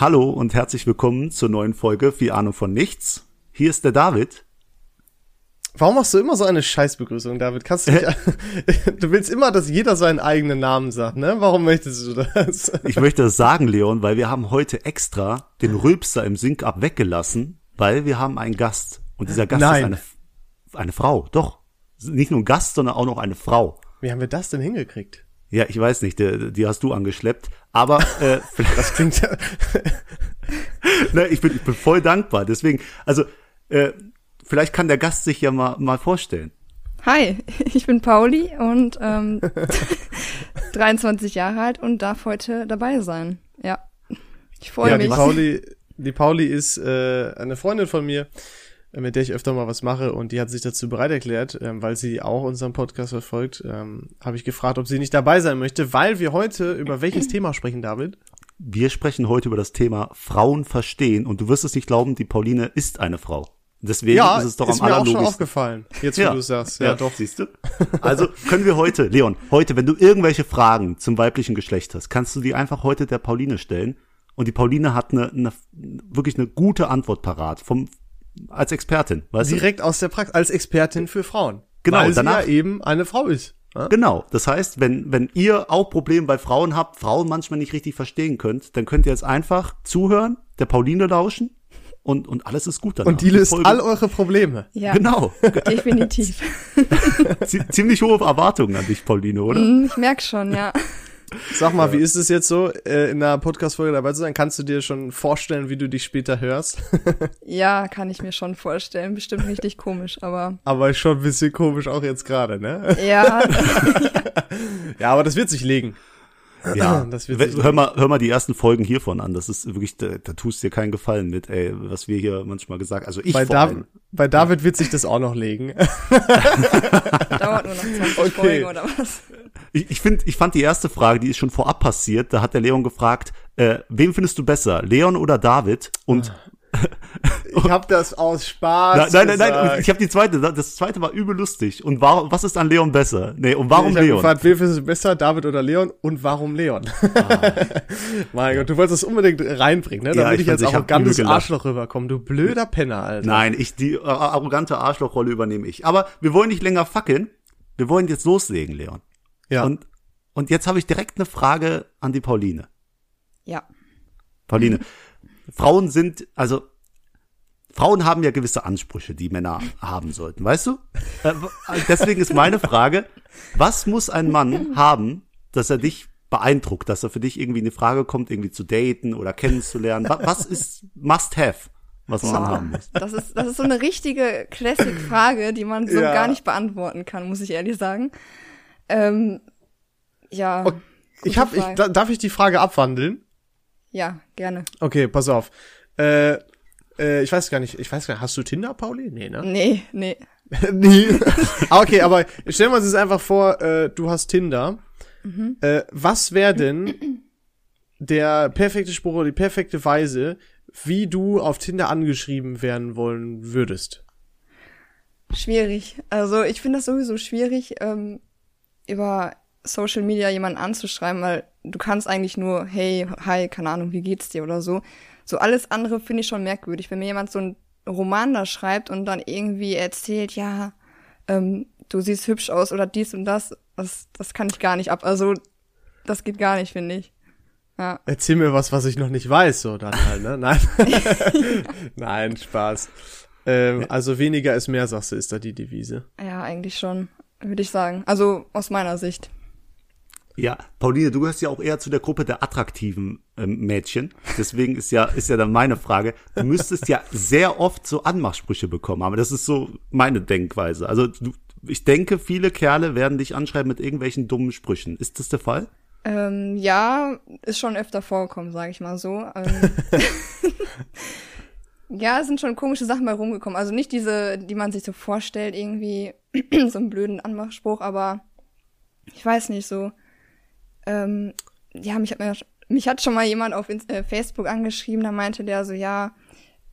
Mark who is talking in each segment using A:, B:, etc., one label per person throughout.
A: Hallo und herzlich willkommen zur neuen Folge Viel Ahnung von Nichts. Hier ist der David.
B: Warum machst du immer so eine Scheißbegrüßung, David? Kannst du nicht, Du willst immer, dass jeder seinen eigenen Namen sagt, ne? Warum möchtest du das?
A: Ich möchte das sagen, Leon, weil wir haben heute extra den Rülpser im Sync-Up weggelassen, weil wir haben einen Gast. Und dieser Gast
B: Nein.
A: ist eine, eine Frau. Doch. Nicht nur ein Gast, sondern auch noch eine Frau.
B: Wie haben wir das denn hingekriegt?
A: Ja, ich weiß nicht, die, die hast du angeschleppt. Aber äh,
B: Das klingt ja.
A: ne, ich, bin, ich bin voll dankbar. Deswegen, also äh, vielleicht kann der Gast sich ja mal, mal vorstellen.
C: Hi, ich bin Pauli und ähm, 23 Jahre alt und darf heute dabei sein. Ja, ich freue
B: ja, die
C: mich.
B: Pauli, die Pauli ist äh, eine Freundin von mir, mit der ich öfter mal was mache und die hat sich dazu bereit erklärt, ähm, weil sie auch unseren Podcast verfolgt. Ähm, Habe ich gefragt, ob sie nicht dabei sein möchte, weil wir heute über welches Thema sprechen, David?
A: Wir sprechen heute über das Thema Frauen verstehen und du wirst es nicht glauben, die Pauline ist eine Frau. Deswegen
B: ja,
A: ist es doch
B: ist
A: am
B: mir auch schon
A: allerlogischsten.
B: aufgefallen. Jetzt, wo
A: Ja.
B: du sagst. Ja, doch.
A: Siehst du? Also können wir heute, Leon, heute, wenn du irgendwelche Fragen zum weiblichen Geschlecht hast, kannst du die einfach heute der Pauline stellen. Und die Pauline hat eine, eine wirklich eine gute Antwort parat vom als Expertin, weißt
B: Direkt aus der Praxis, als Expertin für Frauen.
A: Genau,
B: Weil sie
A: danach-
B: ja eben eine Frau ist. Ja?
A: du? Genau. Das heißt, wenn wenn ihr auch Probleme bei Frauen habt, Frauen manchmal nicht richtig verstehen könnt, dann könnt ihr jetzt einfach zuhören, der Pauline lauschen und und alles ist gut dann.
B: Und die löst all eure Probleme.
C: ja,
A: Genau.
C: definitiv.
A: Zie- Ziemlich hohe Erwartungen an dich, Pauline, oder?
C: Hm, ich merk schon, ja.
B: Sag mal, wie ist es jetzt so, äh, in einer Podcast-Folge dabei zu sein? Kannst du dir schon vorstellen, wie du dich später hörst?
C: Ja, kann ich mir schon vorstellen. Bestimmt richtig komisch, aber
B: aber schon ein bisschen komisch auch jetzt gerade, ne?
C: ja,
B: Ja, aber das wird sich legen.
A: Ja,
B: Das wird
A: hör mal, hör mal die ersten Folgen hiervon an. Das ist wirklich, da, da tust dir keinen Gefallen mit, ey, was wir hier manchmal gesagt. Also ich
B: Bei,
A: vor
B: Dav
A: allem.
B: bei David wird sich das auch noch legen.
C: dauert nur noch 20
B: Okay.
C: Folgen oder was.
A: Ich, ich finde, ich fand die erste Frage, die ist schon vorab passiert. Da hat der Leon gefragt, äh, wem findest du besser, Leon oder David? Und
B: Ich hab das aus Spaß
A: nein, nein, nein, nein, ich habe die zweite. Das zweite war übel lustig. Und warum? Was ist an Leon besser? Nee, und warum
B: ich hab
A: Leon?
B: gefragt, findest du besser, David oder Leon? Und warum Leon? mein Gott, du wolltest das unbedingt reinbringen, ne?
A: Ah. Ja,
B: Damit
A: ich
B: ich jetzt
A: ich
B: auch ein ganzes. Arschloch rüberkomme. Du blöder Penner, Alter.
A: Nein, ich die äh, arrogante Arschlochrolle übernehme ich. Aber wir wollen nicht länger fackeln. Wir wollen jetzt loslegen, Leon.
B: Ja.
A: Und und jetzt habe ich direkt eine Frage an die Pauline.
C: Ja,
A: Pauline, Frauen sind, also Frauen haben ja gewisse Ansprüche, die Männer haben sollten, weißt du? Äh, w- deswegen ist meine Frage, was muss ein Mann haben, dass er dich beeindruckt, dass er für dich irgendwie in die Frage kommt, irgendwie zu daten oder kennenzulernen? Wa- Was ist must have, was Mann haben muss?
C: das ist, das ist so eine richtige Classic-Frage, die man so
B: Ja.
C: gar nicht beantworten kann, muss ich ehrlich sagen. Ähm, ja,
B: Okay, Ich hab, ich, darf ich die Frage abwandeln?
C: Ja, gerne.
B: Okay, pass auf. Äh, äh, ich weiß gar nicht, ich weiß gar nicht, hast du Tinder, Pauli? Nee, ne?
C: Nee, nee.
B: Nie. Ah, okay, aber stellen wir uns jetzt einfach vor, äh, du hast Tinder. Äh, was wäre denn der perfekte Spruch oder die perfekte Weise, wie du auf Tinder angeschrieben werden wollen würdest?
C: Schwierig. Also ich finde das sowieso schwierig, ähm, über Social Media jemanden anzuschreiben, weil du kannst eigentlich nur, hey, hi, keine Ahnung, wie geht's dir oder so. So alles andere finde ich schon merkwürdig. Wenn mir jemand so einen Roman da schreibt und dann irgendwie erzählt, ja, ähm, du siehst hübsch aus oder dies und das, das, das kann ich gar nicht ab. Also das geht gar nicht, finde ich. Ja.
B: Erzähl mir was, was ich noch nicht weiß, so dann halt, ne? Nein. Nein, Spaß. Ähm, also weniger ist mehr, sagst du, ist da die Devise.
C: Ja, eigentlich schon, würde ich sagen. Also aus meiner Sicht.
A: Ja, Pauline, du gehörst ja auch eher zu der Gruppe der attraktiven ähm, Mädchen. Deswegen ist ja, ist ja dann meine Frage. Du müsstest ja sehr oft so Anmachsprüche bekommen, aber das ist so meine Denkweise. Also du, ich denke, viele Kerle werden dich anschreiben mit irgendwelchen dummen Sprüchen. Ist das der Fall?
C: Ähm, ja, ist schon öfter vorgekommen, sage ich mal so. Ähm, ja, es sind schon komische Sachen bei rumgekommen. Also nicht diese, die man sich so vorstellt, irgendwie so einen blöden Anmachspruch, aber ich weiß nicht so. Ähm, ja, mich hat, mir, mich hat schon mal jemand auf äh, Facebook angeschrieben, da meinte der so, ja,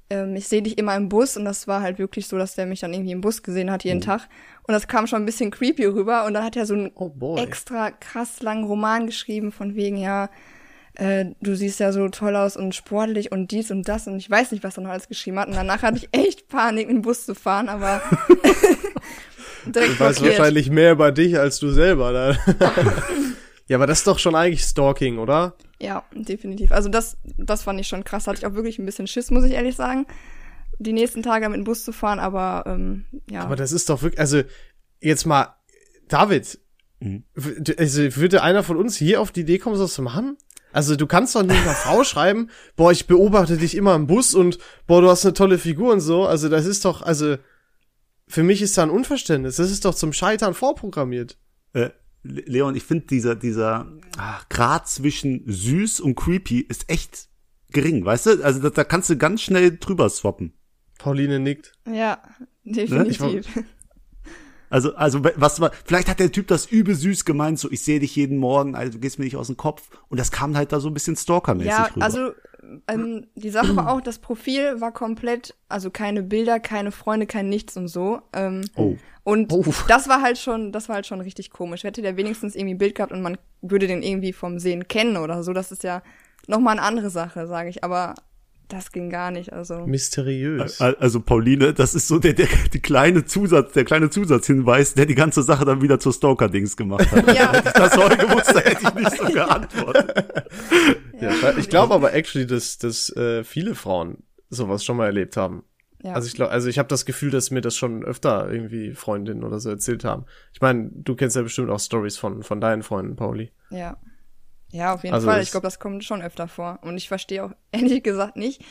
C: ähm, ich sehe dich immer im Bus und das war halt wirklich so, dass der mich dann irgendwie im Bus gesehen hat jeden Tag und das kam schon ein bisschen creepy rüber und dann hat er so einen
B: Oh
C: extra krass langen Roman geschrieben von wegen, ja, äh, du siehst ja so toll aus und sportlich und dies und das und ich weiß nicht, was er noch alles geschrieben hat. Und danach hatte ich echt Panik, in den Bus zu fahren, aber direkt
B: Du weißt
C: blockiert.
B: wahrscheinlich mehr über dich als du selber. Ja, aber das ist doch schon eigentlich Stalking, oder?
C: Ja, definitiv. Also das, das fand ich schon krass. Hatte ich auch wirklich ein bisschen Schiss, muss ich ehrlich sagen, die nächsten Tage mit dem Bus zu fahren, aber ähm, ja.
B: Aber das ist doch wirklich, also jetzt mal, David, w- also würde einer von uns hier auf die Idee kommen, sowas zu machen? Also du kannst doch nicht einer Frau schreiben, boah, ich beobachte dich immer im Bus und boah, du hast eine tolle Figur und so. Also das ist doch, also für mich ist da ein Unverständnis. Das ist doch zum Scheitern vorprogrammiert.
A: Äh, Leon, ich finde dieser, dieser ach, Grad zwischen süß und creepy ist echt gering, weißt du? Also da, da kannst du ganz schnell drüber swappen.
B: Pauline nickt.
C: ja,
B: Ne?
C: definitiv.
A: Also, also was war, vielleicht hat der Typ das übel süß gemeint, so ich sehe dich jeden Morgen, also du gehst mir nicht aus dem Kopf. Und das kam halt da so ein bisschen stalkermäßig
C: Ja,
A: rüber.
C: also ähm, die Sache war auch, das Profil war komplett, also keine Bilder, keine Freunde, kein Nichts und so. Ähm,
A: oh.
C: Und
B: Oh.
C: das war halt schon, das war halt schon richtig komisch. Hätte der wenigstens irgendwie ein Bild gehabt und man würde den irgendwie vom Sehen kennen oder so, das ist ja nochmal eine andere Sache, sage ich. Aber das ging gar nicht. Also
B: Mysteriös.
A: Al- Also Pauline, das ist so der, der die kleine Zusatz, der kleine Zusatzhinweis, der die ganze Sache dann wieder zur Stalker-Dings gemacht hat.
C: Ja.
A: Hätte ich das heute gewusst, da hätte ich nicht so geantwortet.
B: Ja, ich glaube aber actually, dass, dass äh, viele Frauen sowas schon mal erlebt haben.
C: ja.
B: Also ich glaube, also ich habe das Gefühl, dass mir das schon öfter irgendwie Freundinnen oder so erzählt haben. Ich meine, du kennst ja bestimmt auch Stories von von deinen Freunden, Pauli.
C: Ja. Ja, auf jeden
B: Also
C: Fall. Ich glaube, das kommt schon öfter vor. Und ich verstehe auch ehrlich gesagt nicht,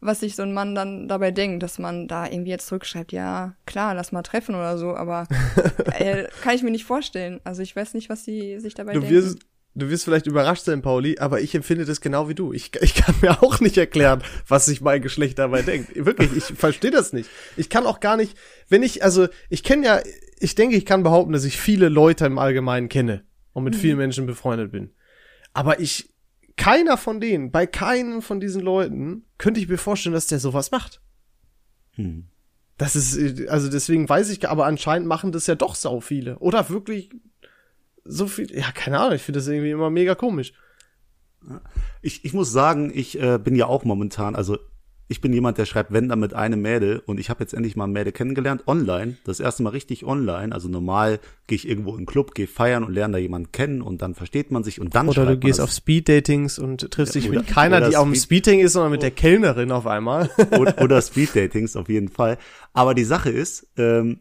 C: was sich so ein Mann dann dabei denkt, dass man da irgendwie jetzt zurückschreibt, ja, klar, lass mal treffen oder so, aber äh, kann ich mir nicht vorstellen. Also ich weiß nicht, was die sich dabei
B: Du
C: denken.
B: wirst du wirst vielleicht überrascht sein, Pauli, aber ich empfinde das genau wie du. Ich, ich kann mir auch nicht erklären, was sich mein Geschlecht dabei denkt. Wirklich, ich verstehe das nicht. Ich kann auch gar nicht, wenn ich, also ich kenne ja, ich denke, ich kann behaupten, dass ich viele Leute im Allgemeinen kenne und mit vielen Menschen befreundet bin. Aber ich, keiner von denen, bei keinem von diesen Leuten, könnte ich mir vorstellen, dass der sowas macht.
A: Hm.
B: Das ist, äh, also deswegen weiß ich, aber anscheinend machen das ja doch sau viele. Oder wirklich so viel, ja, keine Ahnung, ich finde das irgendwie immer mega komisch.
A: Ich, ich muss sagen, ich äh, bin ja auch momentan, also ich bin jemand, der schreibt, wenn dann mit einem Mädel und ich habe jetzt endlich mal ein Mädel kennengelernt, online, das erste Mal richtig online, also normal gehe ich irgendwo in einen Club, gehe feiern und lerne da jemanden kennen und dann versteht man sich und dann
B: Oder du gehst auf Speed-Datings und triffst dich
A: oder-
B: mit keiner, die auf dem
A: Speed-
B: Speed-Dating ist, sondern mit der Kellnerin auf einmal.
A: oder, oder Speed-Datings auf jeden Fall. Aber die Sache ist, ähm,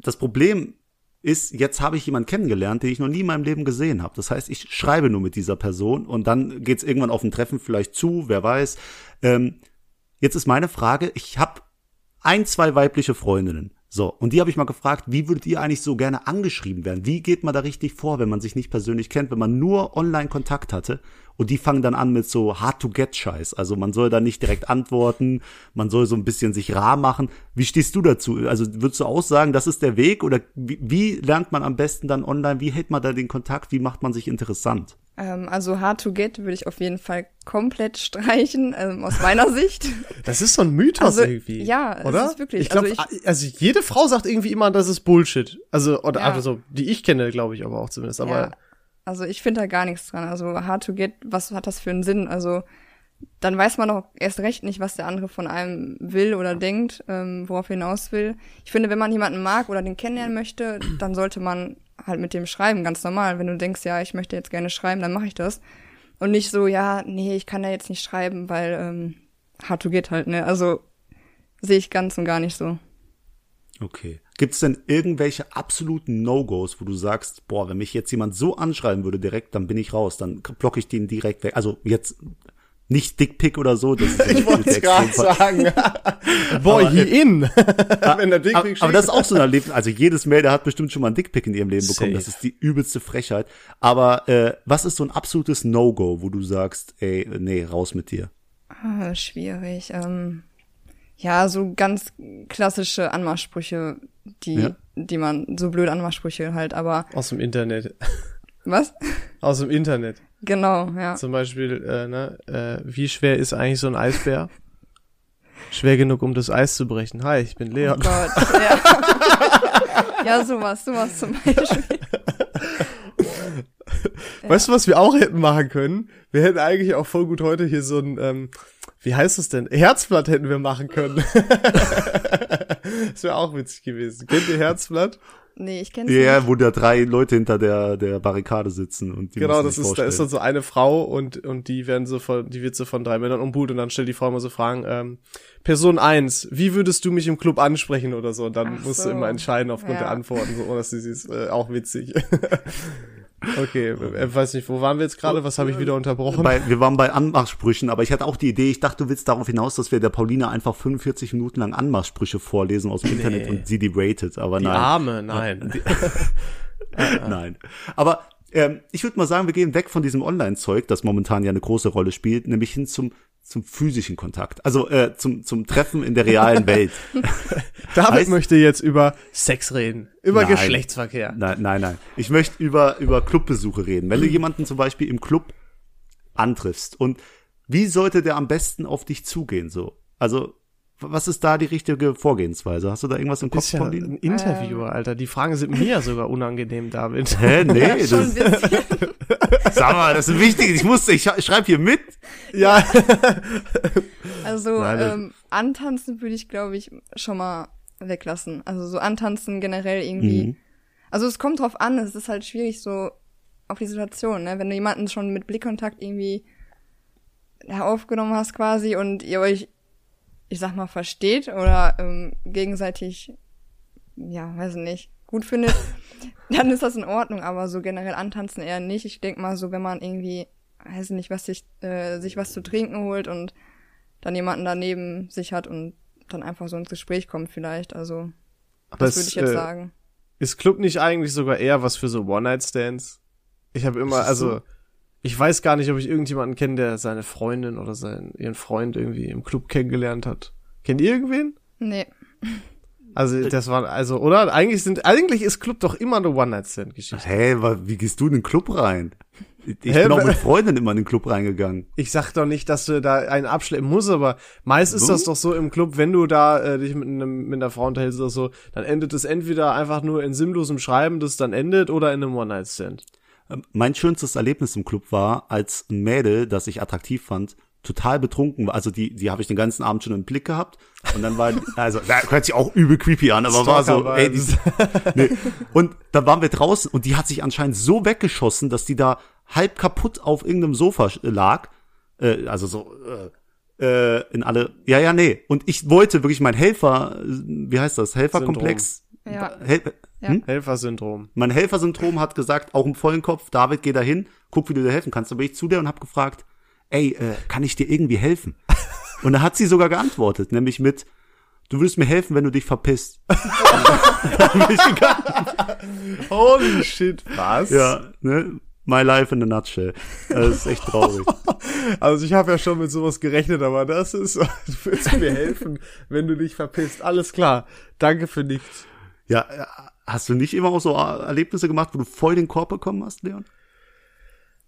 A: das Problem ist, jetzt habe ich jemanden kennengelernt, den ich noch nie in meinem Leben gesehen habe. Das heißt, ich schreibe nur mit dieser Person und dann geht's irgendwann auf ein Treffen vielleicht zu, wer weiß. Ähm, jetzt ist meine Frage, ich habe ein, zwei weibliche Freundinnen. So, und die habe ich mal gefragt, wie würdet ihr eigentlich so gerne angeschrieben werden? Wie geht man da richtig vor, wenn man sich nicht persönlich kennt, wenn man nur online Kontakt hatte? Und die fangen dann an mit so hard-to-get-Scheiß. Also man soll da nicht direkt antworten, man soll so ein bisschen sich rar machen. Wie stehst du dazu? Also würdest du auch sagen, das ist der Weg? Oder wie, wie lernt man am besten dann online? Wie hält man da den Kontakt? Wie macht man sich interessant?
C: Ähm, also Hard to Get würde ich auf jeden Fall komplett streichen, ähm, aus meiner Sicht.
B: Das ist so ein Mythos
C: Also,
B: irgendwie.
C: ja, es
B: oder?
C: ist wirklich-
B: Ich glaube,
C: also
B: also, jede Frau sagt irgendwie immer, das ist Bullshit. Also, oder
C: Ja.
B: also, die ich kenne, glaube ich, aber auch zumindest. Aber
C: ja. Also ich finde da gar nichts dran. Also Hard to Get, was hat das für einen Sinn? Also dann weiß man auch erst recht nicht, was der andere von einem will oder denkt, ähm, worauf er hinaus will. Ich finde, wenn man jemanden mag oder den kennenlernen möchte, dann sollte man halt mit dem schreiben, ganz normal. Wenn du denkst, ja, ich möchte jetzt gerne schreiben, dann mache ich das. Und nicht so, ja, nee, ich kann da jetzt nicht schreiben, weil ähm, Hard to Get halt, ne? Also sehe ich ganz und gar nicht so.
A: Okay. Gibt es denn irgendwelche absoluten No-Gos, wo du sagst, boah, wenn mich jetzt jemand so anschreiben würde direkt, dann bin ich raus, dann blocke ich den direkt weg. Also jetzt nicht Dickpick oder so. Das ist
B: ich wollte es gerade sagen. Boy,
A: Aber,
B: he in. Wenn der Dickpick
A: aber, aber das ist auch so ein Erlebnis. Also jedes Mädel hat bestimmt schon mal einen Dickpick in ihrem Leben bekommen.
B: Safe.
A: Das ist die übelste Frechheit. Aber äh, was ist so ein absolutes No-Go, wo du sagst, ey, nee, raus mit dir?
C: Ah, schwierig. Ähm, ja, so ganz klassische Anmachsprüche, die,
A: Ja.
C: die man, so blöde Anmachsprüche halt, aber
B: Aus dem Internet.
C: was?
B: Aus dem Internet.
C: Genau, ja.
B: Zum Beispiel, äh, ne, äh, wie schwer ist eigentlich so ein Eisbär? Schwer genug, um das Eis zu brechen. Hi, ich bin
C: Oh
B: Leon.
C: Gott, ja. ja, sowas, sowas zum Beispiel.
B: Weißt du, was wir auch hätten machen können? Wir hätten eigentlich auch voll gut heute hier so ein, ähm, wie heißt es denn? Herzblatt hätten wir machen können. das wäre auch witzig gewesen. Kennt ihr Herzblatt?
C: Nee, ich kenn's
A: Ja,
C: nicht.
A: wo da drei Leute hinter der, der Barrikade sitzen und die
B: Genau, das ist, da ist dann so eine Frau und, und die werden so von, die wird so von drei Männern umbuht und dann stellt die Frau immer so Fragen, ähm, Person eins, wie würdest du mich im Club ansprechen oder so? Und dann
C: Ach
B: musst du
C: so.
B: immer entscheiden aufgrund
C: Ja.
B: der Antworten, so, oh, das ist, ist äh, auch witzig. okay, äh, weiß nicht, wo waren wir jetzt gerade? Was habe ich wieder unterbrochen?
A: Bei, wir waren bei Anmachsprüchen, aber ich hatte auch die Idee, ich dachte, du willst darauf hinaus, dass wir der Paulina einfach 45 Minuten lang Anmachsprüche vorlesen aus dem Internet und sie die rated, aber
B: die
A: nein.
B: Arme, nein.
A: Nein. Aber ähm, ich würde mal sagen, wir gehen weg von diesem Online-Zeug, das momentan ja eine große Rolle spielt, nämlich hin zum zum physischen Kontakt, also äh, zum zum Treffen in der realen Welt.
B: David
A: Heißt-
B: möchte jetzt über Sex reden, über
A: Nein.
B: Geschlechtsverkehr.
A: Nein, nein, nein. Ich möchte über über Clubbesuche reden. Wenn du jemanden zum Beispiel im Club antriffst und wie sollte der am besten auf dich zugehen so? Also was ist da die richtige Vorgehensweise? Hast du da irgendwas im Kopf,
B: ja
A: Pauline?
B: ein Interviewer, Alter. Die Fragen sind mir ja sogar unangenehm, David.
A: Hä, nee,
C: Schon
A: das,
C: ein bisschen.
A: sag mal, das ist wichtig. Ich musste, ich schreibe hier mit.
B: Ja.
C: Also
A: Nein,
C: ähm, antanzen würde ich, glaube ich, schon mal weglassen. Also so antanzen generell irgendwie.
A: Mhm.
C: Also es kommt drauf an, es ist halt schwierig so auf die Situation, ne? Wenn du jemanden schon mit Blickkontakt irgendwie ja, aufgenommen hast quasi und ihr euch, ich sag mal, versteht oder ähm, gegenseitig, ja, weiß nicht, gut findet, dann ist das in Ordnung, aber so generell antanzen eher nicht. Ich denk mal so, wenn man irgendwie, weiß nicht, was sich, äh, sich was zu trinken holt und dann jemanden daneben sich hat und dann einfach so ins Gespräch kommt vielleicht. Also
B: Aber
C: das würde ich jetzt
B: äh,
C: sagen.
B: Ist Club nicht eigentlich sogar eher was für so One-Night-Stands? Ich habe immer, also,
A: so?
B: Ich weiß gar nicht, ob ich irgendjemanden kenne, der seine Freundin oder seinen, ihren Freund irgendwie im Club kennengelernt hat. Kennt ihr irgendwen?
C: Nee.
B: Also, das war, also, oder? Eigentlich sind, eigentlich ist Club doch immer eine One-Night-Stand-Geschichte.
A: Hä, wie gehst du in den Club rein? Ich
B: Hä,
A: bin auch mit Freundinnen immer in den Club reingegangen.
B: Ich sag doch nicht, dass du da einen abschleppen musst, aber meist ist
A: So?
B: das doch so im Club, wenn du da äh, dich mit, einem, mit einer Frau unterhältst oder so, dann endet es entweder einfach nur in sinnlosem Schreiben, das dann endet, oder in einem One-Night-Stand.
A: Mein schönstes Erlebnis im Club war, als ein Mädel, das ich attraktiv fand, total betrunken war. Also die, die habe ich den ganzen Abend schon im Blick gehabt. Und dann war, also, da hört sich auch übel creepy an, aber war so, ey, die, nee. Und dann waren wir draußen und die hat sich anscheinend so weggeschossen, dass die da halb kaputt auf irgendeinem Sofa lag. Äh, also so, äh, äh, in alle, ja, ja, nee. Und ich wollte wirklich mein Helfer, äh, wie heißt das, Helferkomplex?
C: Ja.
A: Hel
C: Ja.
A: hm?
B: Helfersyndrom.
A: Mein Helfersyndrom hat gesagt, auch im vollen Kopf, David, geh da hin, guck, wie du dir helfen kannst. Da bin ich zu der und habe gefragt, ey, äh, kann ich dir irgendwie helfen? Und da hat sie sogar geantwortet, nämlich mit, du würdest mir helfen, wenn du dich verpisst.
B: Holy shit, was?
A: ja, ne? My life in a nutshell. Das ist echt traurig.
B: Also ich habe ja schon mit sowas gerechnet, aber das ist, du würdest mir helfen, wenn du dich verpisst. Alles klar. Danke für nichts.
A: Ja, hast du nicht immer auch so Erlebnisse gemacht, wo du voll den Korb bekommen hast, Leon?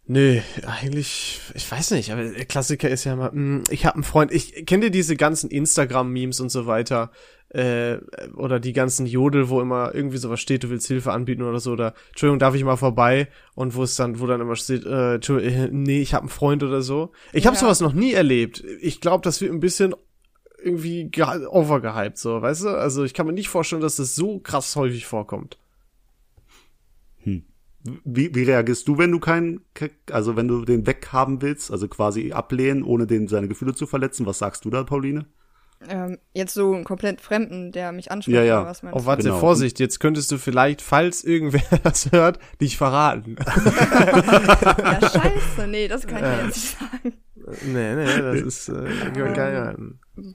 B: Nee, eigentlich, ich weiß nicht, aber der Klassiker ist ja mal, mh, ich habe einen Freund, ich kennt ihr diese ganzen Instagram-Memes und so weiter, äh, oder die ganzen Jodel, wo immer irgendwie sowas steht, du willst Hilfe anbieten oder so, oder Entschuldigung, darf ich mal vorbei? Und wo es dann, wo dann immer steht, äh, Entschuldigung, äh, nee, ich habe einen Freund oder so. Ich habe
C: Ja.
B: sowas noch nie erlebt. Ich glaube, das wird ein bisschen irgendwie ge- overgehypt, so, weißt du? Also ich kann mir nicht vorstellen, dass das so krass häufig vorkommt.
A: Wie, wie reagierst du, wenn du keinen, also wenn du den weghaben willst, also quasi ablehnen, ohne den seine Gefühle zu verletzen? Was sagst du da, Pauline?
C: Ähm, jetzt so einen komplett Fremden, der mich anspricht,
A: Ja, ja.
C: was
B: Oh, warte,
A: Genau.
B: Vorsicht, jetzt könntest du vielleicht, falls irgendwer das hört, dich verraten.
C: Ja, scheiße, nee, das kann ich mir jetzt nicht sagen.
B: nee, nee, das ist äh, geil. geil.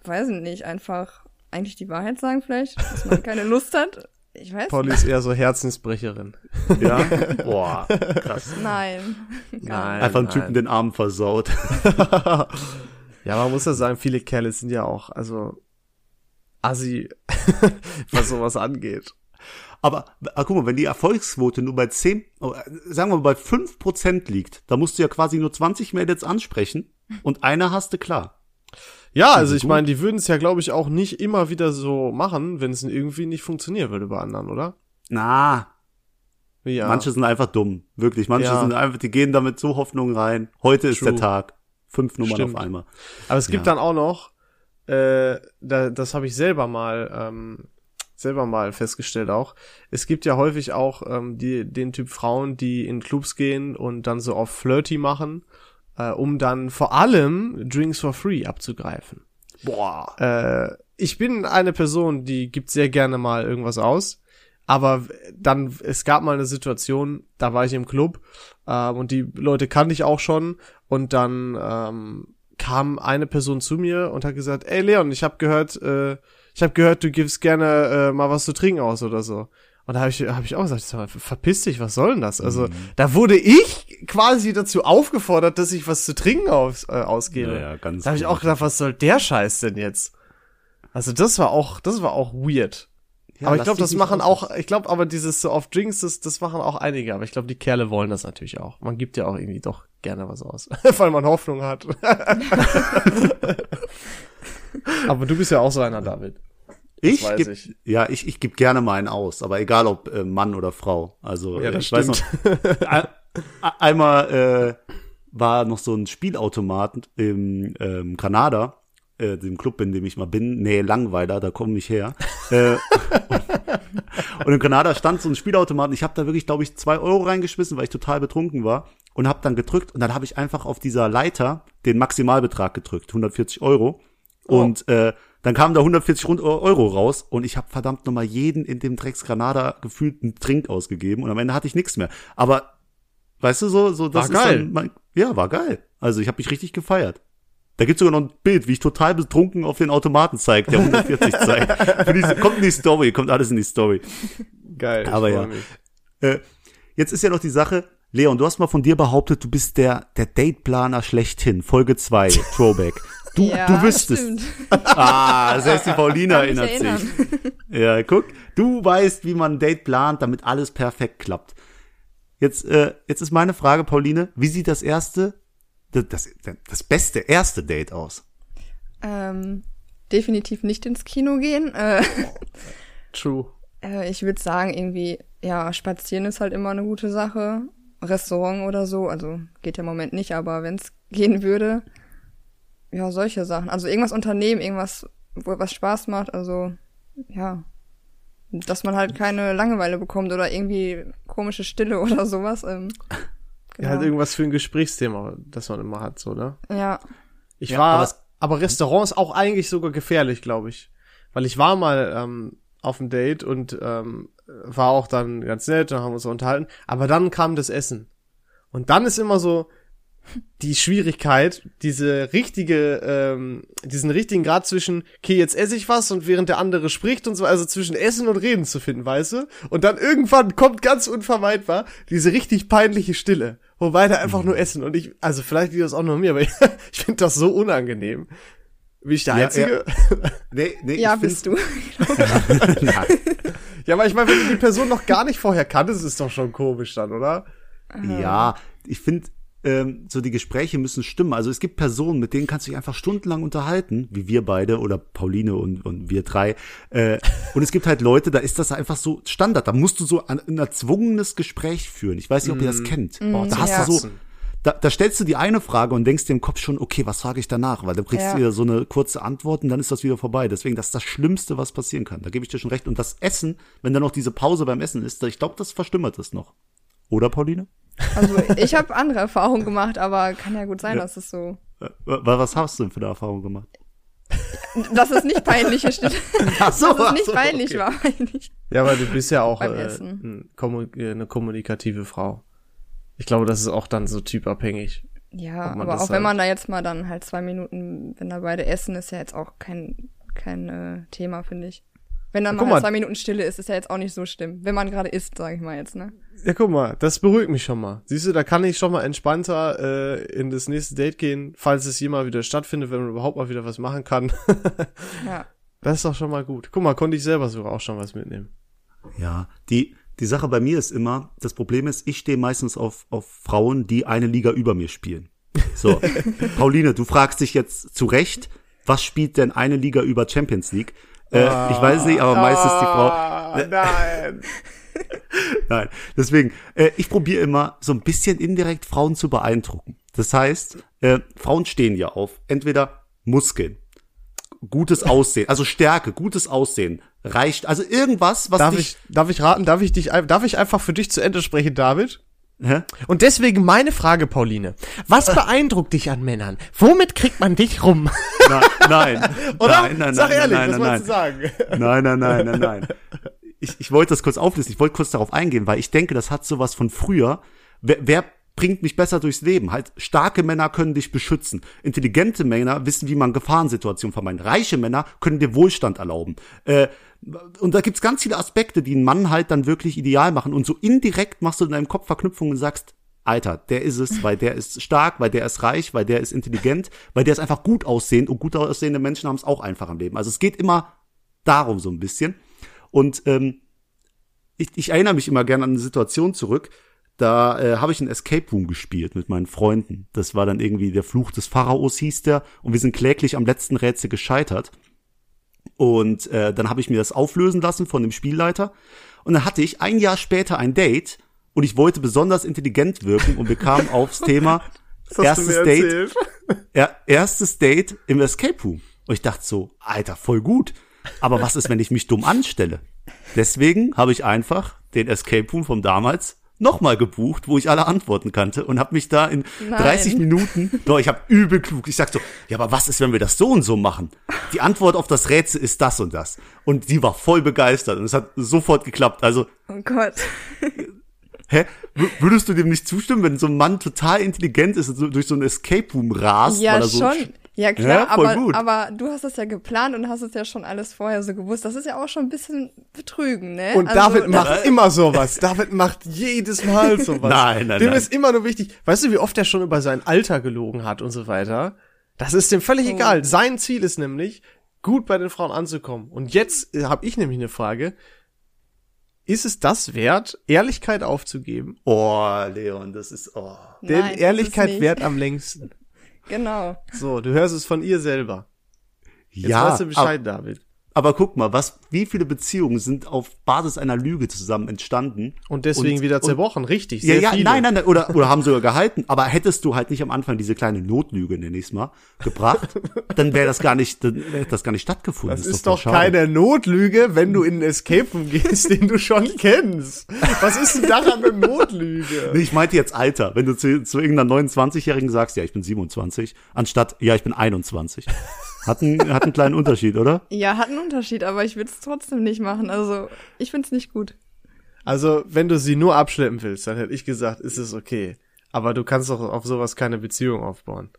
C: Weiß ich nicht, einfach eigentlich die Wahrheit sagen vielleicht, dass man keine Lust hat. Ich weiß
B: Polly ist eher so Herzensbrecherin.
A: Ja? Boah, krass.
C: Nein.
B: Nein.
A: Einfach einen Typen den Arm versaut.
B: Ja, man muss ja sagen, viele Kerle sind ja auch, also assi, was sowas angeht.
A: Aber ah, guck mal, wenn die Erfolgsquote nur bei 10, oh, äh, sagen wir mal bei 5% liegt, da musst du ja quasi nur 20 Mädels ansprechen und eine hast du klar.
B: Ja, also ich meine, die würden es ja, glaube ich, auch nicht immer wieder so machen, wenn es irgendwie nicht funktionieren würde bei anderen, oder?
A: Na,
B: Ja.
A: Manche sind einfach dumm. Wirklich. Manche
B: Ja.
A: sind einfach, die gehen damit so Hoffnung rein. Heute ist
B: True.
A: der Tag. Fünf Nummern
B: Stimmt.
A: auf einmal.
B: Aber es gibt
A: Ja.
B: dann auch noch, äh, da, das habe ich selber mal, ähm, selber mal festgestellt auch. Es gibt ja häufig auch ähm, die, den Typ Frauen, die in Clubs gehen und dann so auf Flirty machen, äh, um dann vor allem Drinks for free abzugreifen.
A: Boah.
B: Äh, ich bin eine Person, die gibt sehr gerne mal irgendwas aus. Aber dann, es gab mal eine Situation, da war ich im Club ähm, und die Leute kannte ich auch schon und dann ähm, kam eine Person zu mir und hat gesagt, ey Leon, ich habe gehört, äh, ich habe gehört, du gibst gerne äh, mal was zu trinken aus oder so. Und da habe ich, hab ich auch gesagt, sag mal, verpiss dich, was soll denn das? Also da wurde ich quasi dazu aufgefordert, dass ich was zu trinken aus, äh, ausgebe.
A: Ja, ja, ganz
B: da habe ich auch
A: gut.
B: gedacht, was soll der Scheiß denn jetzt? Also das war auch, das war auch weird.
A: Ja,
B: aber ich glaube, das machen auch, ich glaube aber dieses so auf Drinks, das, das machen auch einige, aber ich glaube, die Kerle wollen das natürlich auch. Man gibt ja auch irgendwie doch gerne was aus, weil man Hoffnung hat. aber du bist ja auch so einer, David.
A: Ich,
B: weiß
A: geb,
B: ich.
A: ja, ich, ich gebe gerne mal einen aus, aber egal ob äh, Mann oder Frau. Also
B: Ja,
A: äh,
B: das
A: ich weiß noch, ein- einmal äh, war noch so ein Spielautomat im ähm, Kanada, äh, dem Club, in dem ich mal bin, nee, Langweiler, da komme ich her. äh, und in Kanada stand so ein Spielautomat und ich habe da wirklich, glaube ich, zwei Euro reingeschmissen, weil ich total betrunken war und habe dann gedrückt und dann habe ich einfach auf dieser Leiter den Maximalbetrag gedrückt, 140 Euro. Und äh, dann kamen da 140 Rund- Euro raus und ich habe verdammt nochmal jeden in dem Drecks Granada gefühlt einen Trink ausgegeben und am Ende hatte ich nichts mehr. Aber weißt du so, so das
B: War geil.
A: ist dann mein, ja war geil. Also ich habe mich richtig gefeiert. Da gibt's sogar noch ein Bild, wie ich total betrunken auf den Automaten zeigt, der 140 zeigt. Für die, kommt in die Story, kommt alles in die Story.
B: Geil.
A: Aber ja. Äh, jetzt ist ja noch die Sache, Leon, du hast mal von dir behauptet, du bist der, der Dateplaner schlechthin. Folge 2, Throwback. Du,
C: ja,
A: du wüsstest. Ah, selbst die Paulina erinnert sich. Ja, guck, du weißt, wie man ein Date plant, damit alles perfekt klappt. Jetzt, äh, jetzt ist meine Frage, Pauline, wie sieht das erste, das, das, das beste erste Date aus?
C: Ähm, definitiv nicht ins Kino gehen. Äh,
B: True.
C: äh, ich würde sagen, irgendwie, ja, spazieren ist halt immer eine gute Sache. Restaurant oder so, also geht ja im Moment nicht, aber wenn es gehen würde, ja, solche Sachen. Also irgendwas unternehmen, irgendwas, wo was Spaß macht, also ja. Dass man halt keine Langeweile bekommt oder irgendwie komische Stille oder sowas. Ähm,
B: Ja, halt irgendwas für ein Gesprächsthema, das man immer hat, so, ne?
C: ja.
B: Ich
A: Ja,
B: war,
A: aber
B: aber,
A: es-
B: Restaurants auch eigentlich sogar gefährlich, glaube ich. Weil ich war mal ähm, auf dem Date und ähm, war auch dann ganz nett, dann haben wir uns unterhalten. Aber dann kam das Essen. Und dann ist immer so die Schwierigkeit, diese richtige, ähm, diesen richtigen Grad zwischen, okay, jetzt esse ich was und während der andere spricht und so, also zwischen Essen und Reden zu finden, weißt du? Und dann irgendwann kommt ganz unvermeidbar diese richtig peinliche Stille, wo beide einfach nur essen. Und ich, also vielleicht liegt das auch nur mir, aber ich finde das so unangenehm. Bin ich der
A: Ja,
B: Einzige?
A: Nee, nee,
C: Ja,
A: ich
C: bist du.
B: Ja, aber ich meine, wenn du die Person noch gar nicht vorher kanntest, ist doch schon komisch dann, oder?
A: Ja, ich finde, ähm, so die Gespräche müssen stimmen. Also es gibt Personen, mit denen kannst du dich einfach stundenlang unterhalten, wie wir beide oder Pauline und, und wir drei. Äh, und es gibt halt Leute, da ist das einfach so Standard. Da musst du so ein, ein erzwungenes Gespräch führen. Ich weiß nicht, ob ihr das kennt.
B: Boah,
A: da hast
C: ja.
A: du so. Da, da stellst du die eine Frage und denkst dir im Kopf schon, okay, was frage ich danach? Weil du kriegst
C: Ja.
A: wieder so eine kurze Antwort und dann ist das wieder vorbei. Deswegen, das ist das Schlimmste, was passieren kann. Da gebe ich dir schon recht. Und das Essen, wenn dann noch diese Pause beim Essen ist, ich glaube, das verstümmert es noch. Oder, Pauline?
C: Also ich habe andere Erfahrungen gemacht, aber kann ja gut sein,
A: Ja.
C: dass es so,
A: Äh, wa- Was hast du denn für eine Erfahrung gemacht?
C: dass es nicht peinliche Stille,
A: Ach so,
C: dass es nicht
A: so,
C: peinlich
A: okay.
C: war, meine ich.
B: Ja, aber du bist ja auch äh, äh, eine kommunikative Frau. Ich glaube, das ist auch dann so typabhängig.
C: Ja, aber auch wenn
B: halt-
C: man da jetzt mal dann halt zwei Minuten, wenn da beide essen, ist ja jetzt auch kein, kein äh, Thema, finde ich. Wenn dann
B: Ja,
C: mal, halt
B: mal.
C: zwei Minuten Stille ist, ist ja jetzt auch nicht so schlimm. Wenn man gerade isst, sage ich mal jetzt, ne?
B: Ja, guck mal, das beruhigt mich schon mal. Siehst du, da kann ich schon mal entspannter äh, in das nächste Date gehen, falls es jemals wieder stattfindet, wenn man überhaupt mal wieder was machen kann.
C: Ja.
B: das ist doch schon mal gut. Guck mal, konnte ich selber sogar auch schon was mitnehmen.
A: Ja, die, die Sache bei mir ist immer, das Problem ist, ich stehe meistens auf, auf Frauen, die eine Liga über mir spielen. So, Pauline, du fragst dich jetzt zu Recht, was spielt denn eine Liga über Champions League? Äh, ich weiß nicht, aber meistens die Frau.
B: Ah, nein.
A: Nein, deswegen, äh, ich probiere immer so ein bisschen indirekt Frauen zu beeindrucken. Das heißt, äh, Frauen stehen ja auf entweder Muskeln, gutes Aussehen, also Stärke, gutes Aussehen reicht, also irgendwas, was
B: Darf
A: dich,
B: ich, darf ich raten? Darf ich dich, darf ich einfach für dich zu Ende sprechen, David?
A: hä?
B: Und deswegen meine Frage, Pauline. Was beeindruckt dich an Männern? Womit kriegt man dich rum?
A: Nein, nein,
B: Oder?
A: nein, nein,
B: Sag
A: nein,
B: ehrlich,
A: nein,
B: was
A: nein,
B: wolltest du sagen?
A: Nein, nein, nein, nein, nein. Ich, ich wollte das kurz auflisten, ich wollte kurz darauf eingehen, weil ich denke, das hat sowas von früher. Wer, wer bringt mich besser durchs Leben? Halt, starke Männer können dich beschützen. Intelligente Männer wissen, wie man Gefahrensituationen vermeidet. Reiche Männer können dir Wohlstand erlauben. Äh, und da gibt's ganz viele Aspekte, die einen Mann halt dann wirklich ideal machen. Und so indirekt machst du in deinem Kopf Verknüpfungen und sagst, Alter, der ist es, weil der ist stark, weil der ist reich, weil der ist intelligent, weil der ist einfach gut aussehend und gut aussehende Menschen haben es auch einfach im Leben. Also es geht immer darum so ein bisschen. Und ähm, ich, ich erinnere mich immer gerne an eine Situation zurück. Da äh, habe ich ein Escape Room gespielt mit meinen Freunden. Das war dann irgendwie der Fluch des Pharaos hieß der und wir sind kläglich am letzten Rätsel gescheitert. Und äh, dann habe ich mir das auflösen lassen von dem Spielleiter. Und dann hatte ich ein Jahr später ein Date und ich wollte besonders intelligent wirken und bekam aufs Thema erstes Date, er, erstes Date im Escape Room. Und ich dachte so, Alter, voll gut. Aber was ist, wenn ich mich dumm anstelle? Deswegen habe ich einfach den Escape Room vom damals nochmal gebucht, wo ich alle Antworten kannte und habe mich da in
C: Nein.
A: 30 Minuten, doch, ich habe übel klug, ich sag so, ja, aber was ist, wenn wir das so und so machen? Die Antwort auf das Rätsel ist das und das. Und die war voll begeistert und es hat sofort geklappt. Also,
C: Oh Gott.
A: hä, w- würdest du dem nicht zustimmen, wenn so ein Mann total intelligent ist und so durch so ein Escape Room rast?
C: Ja,
A: weil er so
C: schon. Ja, klar,
A: Ja,
C: aber,
A: gut.
C: aber du hast es ja geplant und hast es ja schon alles vorher so gewusst. Das ist ja auch schon ein bisschen betrügen, ne?
B: Und
C: Also,
B: David macht immer sowas. David macht jedes Mal sowas.
A: Nein, nein,
B: Dem
A: nein.
B: ist immer nur wichtig. Weißt du, wie oft er schon über sein Alter gelogen hat und so weiter? Das ist dem völlig
C: Oh.
B: egal. Sein Ziel ist nämlich, gut bei den Frauen anzukommen. Und jetzt äh, habe ich nämlich eine Frage. Ist es das wert, Ehrlichkeit aufzugeben?
A: Oh, Leon, das ist, oh.
B: Denn
C: Nein, es
B: Ehrlichkeit wert am längsten.
C: Genau.
B: So, du hörst es von ihr selber. Jetzt
A: Ja,
B: weißt du Bescheid, David.
A: Aber guck mal, was, wie viele Beziehungen sind auf Basis einer Lüge zusammen entstanden?
B: Und deswegen
A: Und-
B: wieder
A: und-
B: zerbrochen, richtig.
A: Ja,
B: Sehr
A: ja,
B: viele.
A: nein, nein, nein, oder, oder haben sogar gehalten. Aber hättest du halt nicht am Anfang diese kleine Notlüge, nenn ich's mal, gebracht, dann wäre das gar nicht, dann hätte das gar nicht stattgefunden.
B: Das
A: voll
B: ist doch
A: schade.
B: keine Notlüge, wenn du in einen Escape Room gehst, den du schon kennst. Was ist denn daran eine Notlüge?
A: Nee, ich meinte jetzt Alter. Wenn du zu, zu irgendeiner 29-Jährigen sagst, ja, ich bin 27, anstatt, ja, ich bin 21. Hat einen, hat einen kleinen Unterschied, oder?
C: Ja, hat einen Unterschied, aber ich würde es trotzdem nicht machen. Also, ich find's nicht gut.
B: Also, wenn du sie nur abschleppen willst, dann hätte ich gesagt, ist es okay. Aber du kannst doch auf sowas keine Beziehung aufbauen.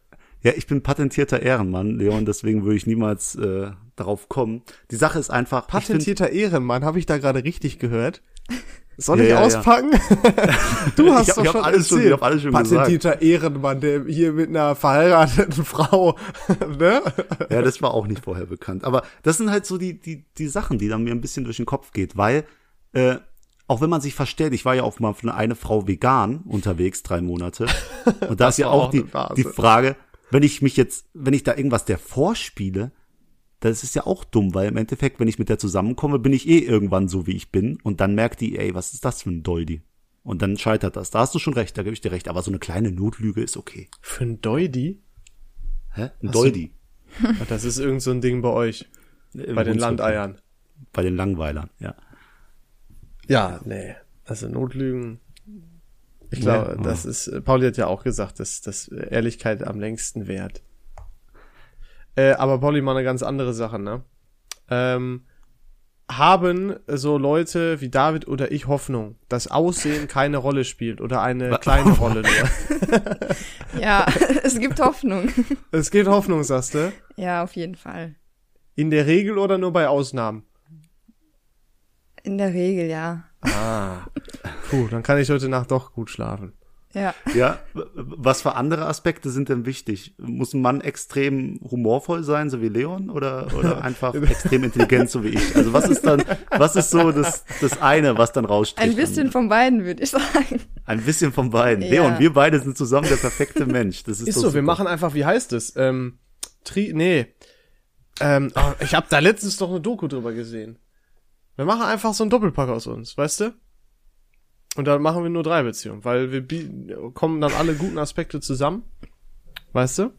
A: Ja, ich bin patentierter Ehrenmann, Leon, deswegen würde ich niemals äh, darauf kommen. Die Sache ist einfach, ich find-
B: Patentierter Ehrenmann, habe ich da gerade richtig gehört? Soll
A: Ja,
B: ich
A: ja, ja.
B: auspacken? du hast
A: Ich hab-
B: doch
A: ich
B: schon
A: alles schon- ich hab alles schon
B: Patentierter Ehrenmann, der hier mit einer verheirateten Frau, ne?
A: Ja, das war auch nicht vorher bekannt. Aber das sind halt so die, die, die Sachen, die dann mir ein bisschen durch den Kopf geht, weil, äh, auch wenn man sich verstellt, ich war ja auch mal für eine Frau vegan unterwegs, drei Monate. Und da ist ja auch
B: auch
A: die, die Frage, wenn ich mich jetzt, wenn ich da irgendwas der vorspiele, das ist ja auch dumm, weil im Endeffekt, wenn ich mit der zusammenkomme, bin ich eh irgendwann so, wie ich bin. Und dann merkt die, ey, was ist das für ein Doldi? Und dann scheitert das. Da hast du schon recht, da gebe ich dir recht. Aber so eine kleine Notlüge ist okay.
B: Für ein Deudi?
A: Hä? Ein Doldi.
B: Das ist irgend so ein Ding bei euch.
A: Im
B: Bei den. Landeiern.
A: Bei den Langweilern, ja.
B: Ja, nee. Also Notlügen. Ich glaube,
A: oh.
B: das ist, äh, Pauli hat ja auch gesagt, dass, dass Ehrlichkeit am längsten währt. Äh, aber Pauli mal eine ganz andere Sache, ne? Ähm, haben so Leute wie David oder ich Hoffnung, dass Aussehen keine Rolle spielt oder eine kleine Rolle nur?
C: Ja, es gibt Hoffnung.
B: es geht Hoffnung, sagst du?
C: Ja, auf jeden Fall.
B: In der Regel oder nur bei Ausnahmen?
C: In der Regel, ja.
B: Ah. Puh, dann kann ich heute Nacht doch gut schlafen.
C: Ja.
A: Ja, was für andere Aspekte sind denn wichtig? Muss ein Mann extrem humorvoll sein, so wie Leon, oder, oder einfach extrem intelligent, so wie ich? Also was ist dann, was ist so das, das eine, was dann raussticht?
C: Ein bisschen von beiden, würde ich sagen.
A: Ein bisschen von beiden.
C: Ja.
A: Leon, wir beide sind zusammen der perfekte Mensch. Das ist,
B: Ist so, wir machen einfach, wie heißt es? Ähm, Tri, nee. Ähm, oh, ich habe da letztens doch eine Doku drüber gesehen. Wir machen einfach so einen Doppelpack aus uns, weißt du? Und dann machen wir nur drei Beziehungen, weil wir kommen dann alle guten Aspekte zusammen. Weißt du?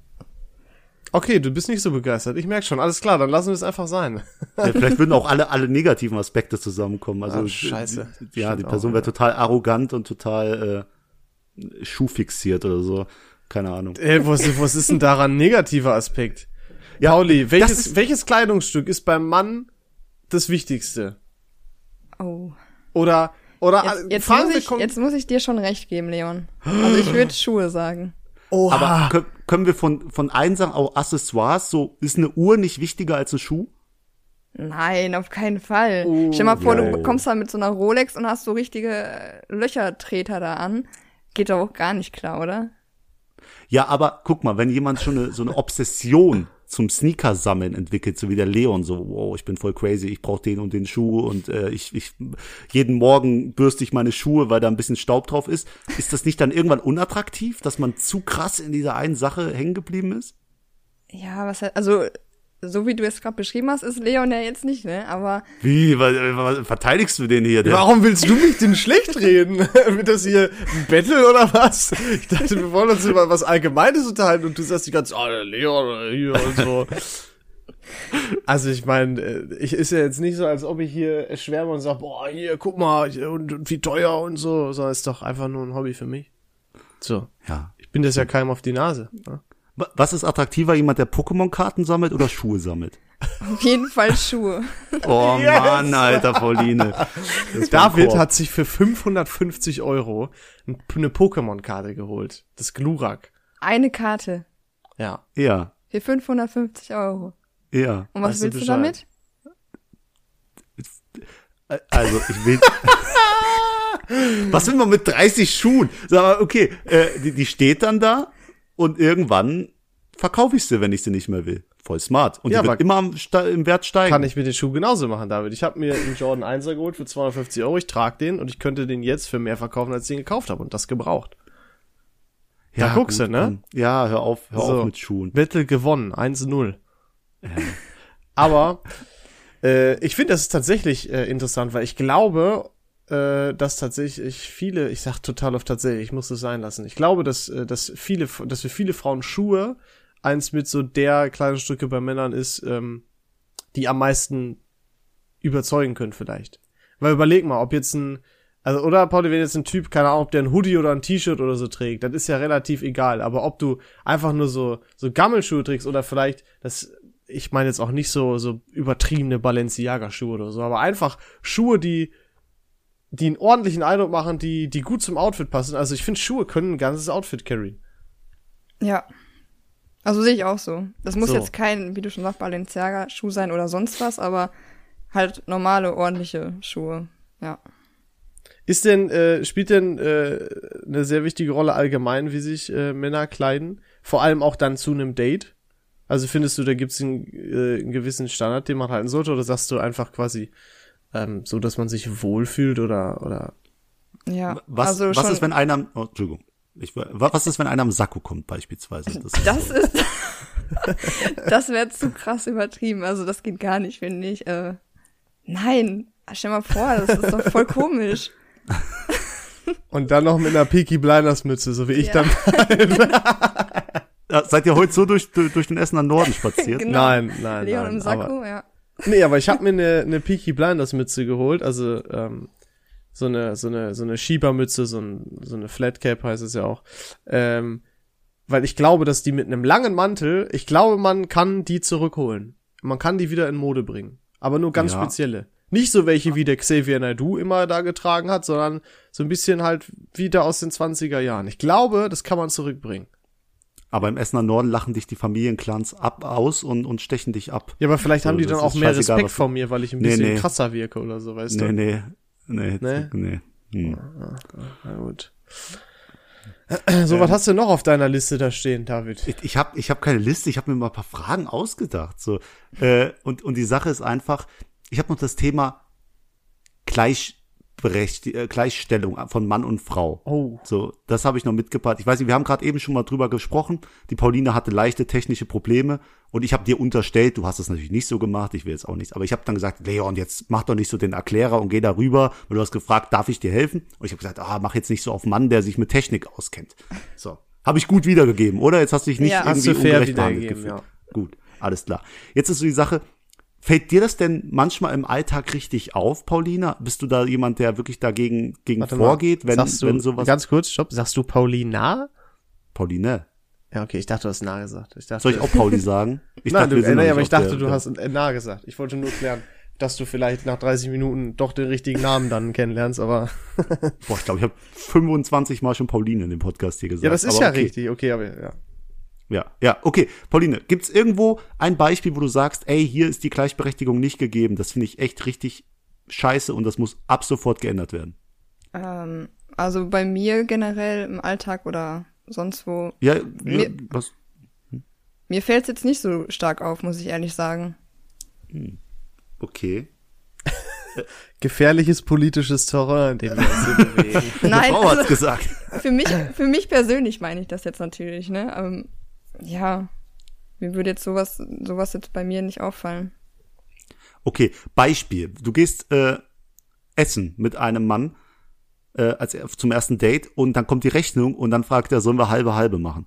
B: Okay, du bist nicht so begeistert. Ich merk schon. Alles klar, dann lassen wir es einfach sein.
A: Ja, vielleicht würden auch alle, alle negativen Aspekte zusammenkommen. Also,
B: Ah, scheiße.
A: die- Ja,
B: Stimmt
A: die Person
B: ja.
A: wäre total arrogant und total äh, schuhfixiert oder so. Keine Ahnung.
B: Ey, was, was ist denn daran ein negativer Aspekt?
A: Ja,
B: Pauli, welches,
A: ist-
B: welches Kleidungsstück ist beim Mann das Wichtigste?
C: Oh.
B: Oder, oder
C: Jetzt,
B: äh,
C: jetzt, muss ich, jetzt muss ich dir schon recht geben, Leon. Also ich würde Schuhe sagen.
B: Oha.
A: Aber können, können wir von, von allen Sachen, auch Accessoires, so, ist eine Uhr nicht wichtiger als ein Schuh?
C: Nein, auf keinen Fall.
B: Oh,
C: Stell mal vor,
A: ja.
C: du kommst da mit so einer Rolex und hast so richtige äh, Löchertreter da an. Geht doch auch gar nicht klar, oder?
A: Ja, aber guck mal, wenn jemand schon eine, so eine Obsession zum Sneaker-Sammeln entwickelt, so wie der Leon, so, wow, ich bin voll crazy, ich brauche den und den Schuh und äh, ich, ich jeden Morgen bürste ich meine Schuhe, weil da ein bisschen Staub drauf ist. Ist das nicht dann irgendwann unattraktiv, dass man zu krass in dieser einen Sache hängen geblieben ist?
C: Ja, was halt, also so wie du es gerade beschrieben hast, ist Leon ja jetzt nicht, ne? Aber
A: Wie, was, was verteidigst du den hier? Der,
B: Warum willst du mich denn schlecht reden? Wird das hier ein Battle oder was? Ich dachte, wir wollen uns über was Allgemeines unterhalten und du sagst die ganze Zeit, oh, Leon hier und so. Also ich meine, ich ist ja jetzt nicht so, als ob ich hier schwärme und sage, boah, hier, guck mal, hier, und, und wie teuer und so, sondern ist doch einfach nur ein Hobby für mich. So.
A: ja.
B: Ich bin das ja keinem auf die Nase. Ne?
A: Wa- Was ist attraktiver, jemand, der Pokémon-Karten sammelt oder Schuhe sammelt?
C: auf jeden Fall Schuhe.
A: Oh
B: Yes.
A: Mann, alter Pauline.
B: David hat sich für 550 Euro ein- eine Pokémon-Karte geholt. Das Glurak.
C: Eine Karte
B: Ja.
A: Ja,
C: für 550 Euro.
A: ja.
C: Und was
B: Weißt du
C: willst du
B: Bescheid?
C: damit?
A: Also, ich will. Was will man mit 30 Schuhen? Sag mal, okay, äh, die, die steht dann da und irgendwann verkaufe ich sie, wenn ich sie nicht mehr will. Voll smart. Und
B: Ja,
A: die wird immer am im Wert steigen.
B: Kann ich mit den Schuh genauso machen, David. Ich habe mir einen Jordan 1er geholt für 250 Euro. Ich trage den und ich könnte den jetzt für mehr verkaufen, als ich den gekauft habe und das gebraucht. da guckst du, ne?
A: Ja, hör auf, hör
B: So.
A: auf mit Schuhen.
B: Battle gewonnen, 1-0. Aber äh, ich finde, das ist tatsächlich äh, interessant, weil ich glaube, äh, dass tatsächlich viele, ich sag total oft tatsächlich, ich muss es sein lassen. Ich glaube, dass, äh, dass viele, dass für viele Frauen Schuhe eins mit so der Kleidungsstücke bei Männern ist, ähm, die am meisten überzeugen können vielleicht. Weil überleg mal, ob jetzt ein, also oder Pauli, wenn jetzt ein Typ, keine Ahnung, ob der ein Hoodie oder ein T-Shirt oder so trägt, das ist ja relativ egal. Aber ob du einfach nur so so Gammelschuhe trägst oder vielleicht das, ich meine jetzt auch nicht so so übertriebene Balenciaga-Schuhe oder so, aber einfach Schuhe, die die einen ordentlichen Eindruck machen, die die gut zum Outfit passen. Also ich finde Schuhe können ein ganzes Outfit carryen.
C: Ja. Also sehe ich auch so. Das muss
B: So.
C: jetzt kein, wie du schon sagst, Balenciaga-Schuh sein oder sonst was, aber halt normale, ordentliche Schuhe. Ja.
B: Ist denn, äh, spielt denn äh, eine sehr wichtige Rolle allgemein, wie sich äh, Männer kleiden? Vor allem auch dann zu einem Date? Also findest du, da gibt's einen, äh, einen gewissen Standard, den man halten sollte, oder sagst du einfach quasi ähm, so, dass man sich wohlfühlt oder oder
C: Ja.
A: Was,
C: also
A: was ist, wenn einer, oh, Entschuldigung. Ich, wa- was ist, wenn einer am Sakko kommt, beispielsweise? Das ist
C: Das
A: so.
C: ist, das wäre zu krass übertrieben. Also das geht gar nicht, finde ich. Äh, nein, stell mal vor, das ist doch voll komisch.
B: und dann noch mit einer Peaky Blinders Mütze, so wie ich
C: Ja.
B: dann.
A: Ja, Seid ihr heute so durch, durch, den Essener Norden spaziert?
C: Genau.
B: Nein, nein,
C: Leon
B: nein.
C: im Sakko,
B: aber,
C: ja.
B: Nee, aber ich habe mir eine eine Peaky Blinders Mütze geholt, also ähm, so eine so eine so eine Schiebermütze, so, ein, so eine Flat Cap heißt es ja auch. Ähm, weil ich glaube, dass die mit einem langen Mantel, ich glaube, man kann die zurückholen. Man kann die wieder in Mode bringen, aber nur ganz
A: Ja.
B: spezielle. Nicht so welche wie der Xavier Naidoo immer da getragen hat, sondern so ein bisschen halt wieder aus den 20er Jahren. Ich glaube, das kann man zurückbringen.
A: Aber im Essener Norden lachen dich die Familienclans ab aus und, und stechen dich ab.
B: Ja, aber vielleicht
A: So,
B: haben die dann auch mehr Respekt
A: was-
B: vor mir, weil ich ein bisschen
A: nee.
B: krasser wirke oder so, weißt
A: Nee,
B: du?
A: nee, nee,
B: Nee?
A: nee. Hm.
B: Na gut. So, was hast du noch auf deiner Liste da stehen, David?
A: Ich, ich habe ich hab keine Liste, ich habe mir mal ein paar Fragen ausgedacht. So. Äh, und, und die Sache ist einfach, ich habe noch das Thema Gleichberecht äh, Gleichstellung von Mann und Frau.
B: Oh.
A: So, das habe ich noch mitgebracht. Ich weiß nicht, wir haben gerade eben schon mal drüber gesprochen. Die Pauline hatte leichte technische Probleme und ich habe dir unterstellt, du hast es natürlich nicht so gemacht, ich will jetzt auch nichts, aber ich habe dann gesagt, Leon, jetzt mach doch nicht so den Erklärer und geh da rüber, weil du hast gefragt, darf ich dir helfen? Und ich habe gesagt, ah, mach jetzt nicht so auf Mann, der sich mit Technik auskennt. So, habe ich gut wiedergegeben, oder? Jetzt hast du dich nicht
C: Ja.
A: Irgendwie ungerecht behandelt gefühlt. Gut, alles klar. Jetzt ist so die Sache, fällt dir das denn manchmal im Alltag richtig auf, Paulina? Bist du da jemand, der wirklich dagegen gegen
B: Warte mal.
A: vorgeht, wenn,
B: sagst du,
A: wenn sowas
B: Ganz kurz, stopp. Sagst du Paulina?
A: Pauline,
B: Ja, okay, ich dachte, du hast nah gesagt. Ich dachte,
A: soll ich auch Pauli sagen? Ich
B: Nein, du,
A: noch
B: nee,
A: nicht
B: aber ich dachte,
A: der-
B: du hast nah gesagt. Ich wollte nur klären, dass du vielleicht nach 30 Minuten doch den richtigen Namen dann kennenlernst, aber
A: Boah, ich glaube, ich habe 25 Mal schon Pauline in dem Podcast hier gesagt.
B: ja, das ist
A: aber
B: ja
A: okay.
B: richtig. Okay, aber ja.
A: Ja, ja, okay. Pauline, gibt's irgendwo ein Beispiel, wo du sagst, ey, hier ist die Gleichberechtigung nicht gegeben. Das finde ich echt richtig scheiße und das muss ab sofort geändert werden.
C: Ähm, also bei mir generell im Alltag oder sonst wo.
A: Ja, ja
C: Mir-
A: was?
C: Mir fällt es jetzt nicht so stark auf, muss ich ehrlich sagen.
A: Okay.
B: Gefährliches politisches Terrain, in dem wir uns hier bewegen.
C: Nein,
A: Frau hat's
C: also,
A: gesagt.
C: für mich, für mich persönlich meine ich das jetzt natürlich, ne? Ja, mir würde jetzt sowas, sowas jetzt bei mir nicht auffallen.
A: Okay, Beispiel. Du gehst äh, essen mit einem Mann äh, als zum ersten Date und dann kommt die Rechnung und dann fragt er, sollen wir halbe halbe machen?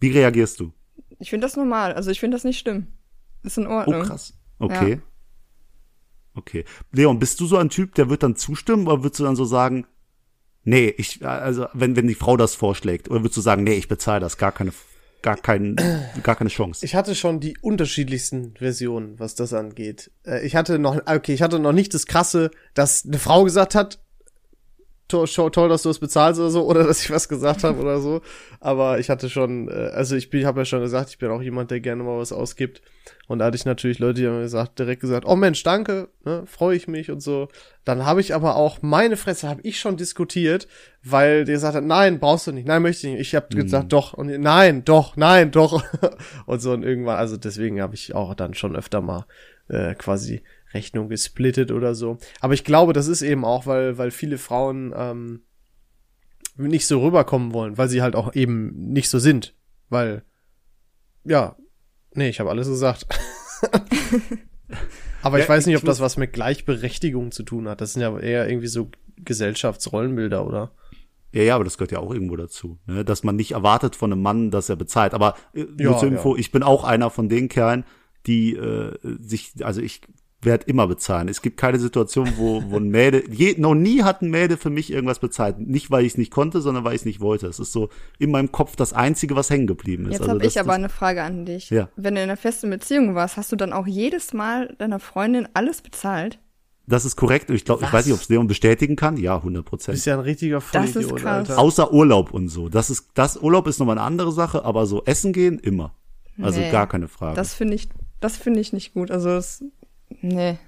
A: Wie reagierst du?
C: Ich finde das normal, also ich finde das nicht schlimm. Ist in
A: Oh,
C: Ordnung.
A: krass. Okay. Okay. Leon, bist du so ein Typ, der wird dann zustimmen oder würdest du dann so sagen, nee, ich, also, wenn, wenn die Frau das vorschlägt, oder würdest du sagen, nee, ich bezahle das, gar keine, gar kein, gar keine Chance?
B: Ich hatte schon die unterschiedlichsten Versionen, was das angeht. Äh, Ich hatte noch, okay, ich hatte noch nicht das krasse, dass eine Frau gesagt hat, to to- toll, dass du es bezahlst oder so, oder dass ich was gesagt habe oder so. Aber ich hatte schon, äh, also ich bin, habe ja schon gesagt, ich bin auch jemand, der gerne mal was ausgibt. Und da hatte ich natürlich Leute, die haben gesagt, direkt gesagt, oh Mensch, danke, ne, freue ich mich und so. Dann habe ich aber auch meine Fresse, habe ich schon diskutiert, weil der gesagt hat, nein, brauchst du nicht, nein, möchte ich nicht. Ich habe gesagt, doch und nein, doch, nein, doch und so und irgendwann, also deswegen habe ich auch dann schon öfter mal äh, quasi Rechnung gesplittet oder so. Aber ich glaube, das ist eben auch, weil weil viele Frauen ähm, nicht so rüberkommen wollen, weil sie halt auch eben nicht so sind, weil ja, nee, ich habe alles gesagt. Aber ich
A: Ja,
B: weiß nicht,
A: ich
B: ob das was mit Gleichberechtigung zu tun hat. Das sind ja eher irgendwie so Gesellschaftsrollenbilder, oder?
A: Ja, ja, aber das gehört ja auch irgendwo dazu, ne? dass man nicht erwartet von einem Mann, dass er bezahlt. Aber äh, nur
B: Ja,
A: zur Info, ich bin auch einer von den Kerlen, die äh, sich, also ich werde immer bezahlen. Es gibt keine Situation, wo, wo ein Mädel, je, noch nie hat ein Mädel für mich irgendwas bezahlt. Nicht, weil ich es nicht konnte, sondern weil ich es nicht wollte. Es ist so in meinem Kopf das Einzige, was hängen geblieben ist.
C: Jetzt
A: also
C: habe ich aber
A: das,
C: eine Frage an dich.
A: Ja.
C: Wenn du in einer festen Beziehung warst, hast du dann auch jedes Mal deiner Freundin alles bezahlt?
A: das ist korrekt. Ich glaube, ich weiß nicht, ob es Leon bestätigen kann. Ja, 100
B: Du
A: Prozent.
B: bist ja ein richtiger
C: Das ist
B: Vollidiot,
C: krass.
B: Alter.
A: Außer Urlaub und so. Das ist, das Urlaub ist nochmal eine andere Sache, aber so essen gehen immer. Also
C: Nee.
A: gar keine Frage.
C: Das finde ich, das finde ich nicht gut. Also das, nee.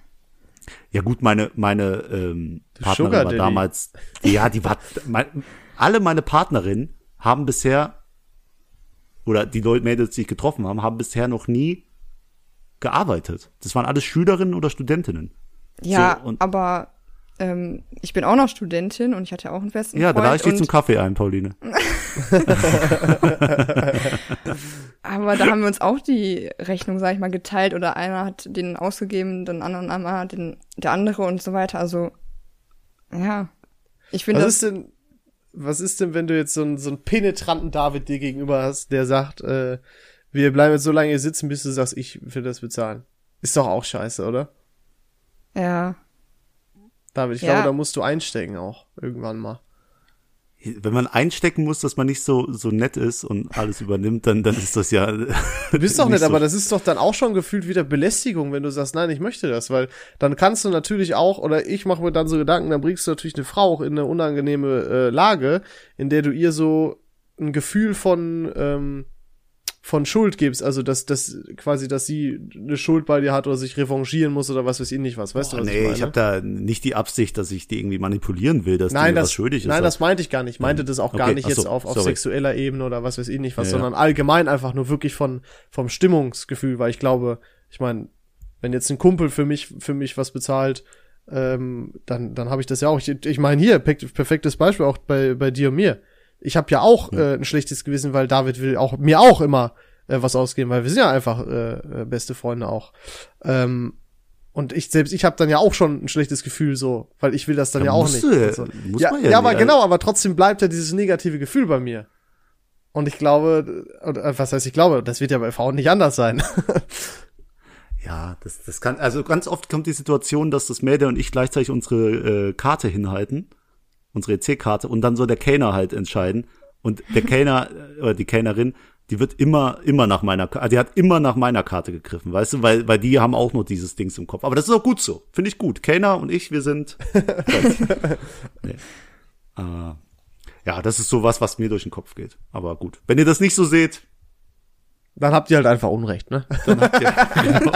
A: Ja gut, meine meine ähm, Partnerin
B: Sugar
A: war
B: Daddy.
A: damals, ja, die war, mein, alle meine Partnerinnen haben bisher oder die Leute, Mädels, die ich getroffen haben, haben bisher noch nie gearbeitet. Das waren alles Schülerinnen oder Studentinnen.
C: Ja,
A: So, und-
C: aber ähm, ich bin auch noch Studentin und ich hatte ja auch einen festen
A: Ja, da lade ich dich zum Kaffee ein, Pauline.
C: Aber da haben wir uns auch die Rechnung, sag ich mal, geteilt oder einer hat den ausgegeben, den anderen einmal den, der andere und so weiter. Also, ja. Ich finde
B: Was
C: das,
B: ist denn, was ist denn, wenn du jetzt so einen, so einen penetranten David dir gegenüber hast, der sagt, äh, wir bleiben jetzt so lange hier sitzen, bis du sagst, ich will das bezahlen? Ist doch auch scheiße, oder?
C: ja.
B: David, ich
C: Ja.
B: glaube, da musst du einstecken auch, irgendwann mal.
A: Wenn man einstecken muss, dass man nicht so so nett ist und alles übernimmt, dann dann ist das ja.
B: Du bist doch nicht, aber das ist doch dann auch schon gefühlt wieder Belästigung, wenn du sagst, nein, ich möchte das, weil dann kannst du natürlich auch, oder ich mache mir dann so Gedanken, dann bringst du natürlich eine Frau auch in eine unangenehme äh, Lage, in der du ihr so ein Gefühl von ähm, von Schuld gibst, also dass dass quasi, dass sie eine Schuld bei dir hat oder sich revanchieren muss oder was weiß ich nicht was, weißt du was
A: nee,
B: ich
A: ich habe da nicht die Absicht, dass ich die irgendwie manipulieren will, dass die
B: Nein,
A: mir
B: das,
A: was schuldig ist.
B: nein, das meinte ich gar nicht. Ich meinte das auch gar
A: Okay,
B: nicht
A: ach so,
B: jetzt auf, auf
A: sorry.
B: sexueller Ebene oder was weiß ich nicht was,
A: Ja, ja.
B: sondern allgemein einfach nur wirklich von vom Stimmungsgefühl, weil ich glaube, ich meine, wenn jetzt ein Kumpel für mich für mich was bezahlt, ähm, dann, dann habe ich das ja auch. Ich, ich meine hier, perfektes Beispiel auch bei, bei dir und mir. Ich habe ja auch äh, ein schlechtes Gewissen, weil David will auch mir auch immer äh, was ausgeben, weil wir sind ja einfach äh, äh beste Freunde auch. Ähm, und ich selbst, ich habe dann ja auch schon ein schlechtes Gefühl so, weil ich will das dann ja, ja auch nicht. Du, so. ja, ja, ja, aber genau, aber trotzdem bleibt ja dieses negative Gefühl bei mir. Und ich glaube, äh, was heißt ich glaube, das wird ja bei Frauen nicht anders sein.
A: Ja, das, das kann, also ganz oft kommt die Situation, dass das Mädel und ich gleichzeitig unsere äh, Karte hinhalten, unsere EC-Karte, und dann soll der Kellner halt entscheiden. Und der Kellner oder die Kellnerin, die wird immer, immer nach meiner, die hat immer nach meiner Karte gegriffen, weißt du, weil, weil die haben auch nur dieses Dings im Kopf. Aber das ist auch gut so, finde ich gut. Kellner und ich, wir sind. nee. äh, ja, das ist so was, was mir durch den Kopf geht. Aber gut, wenn ihr das nicht so seht,
B: dann habt ihr halt einfach Unrecht, ne? Dann habt ihr, genau.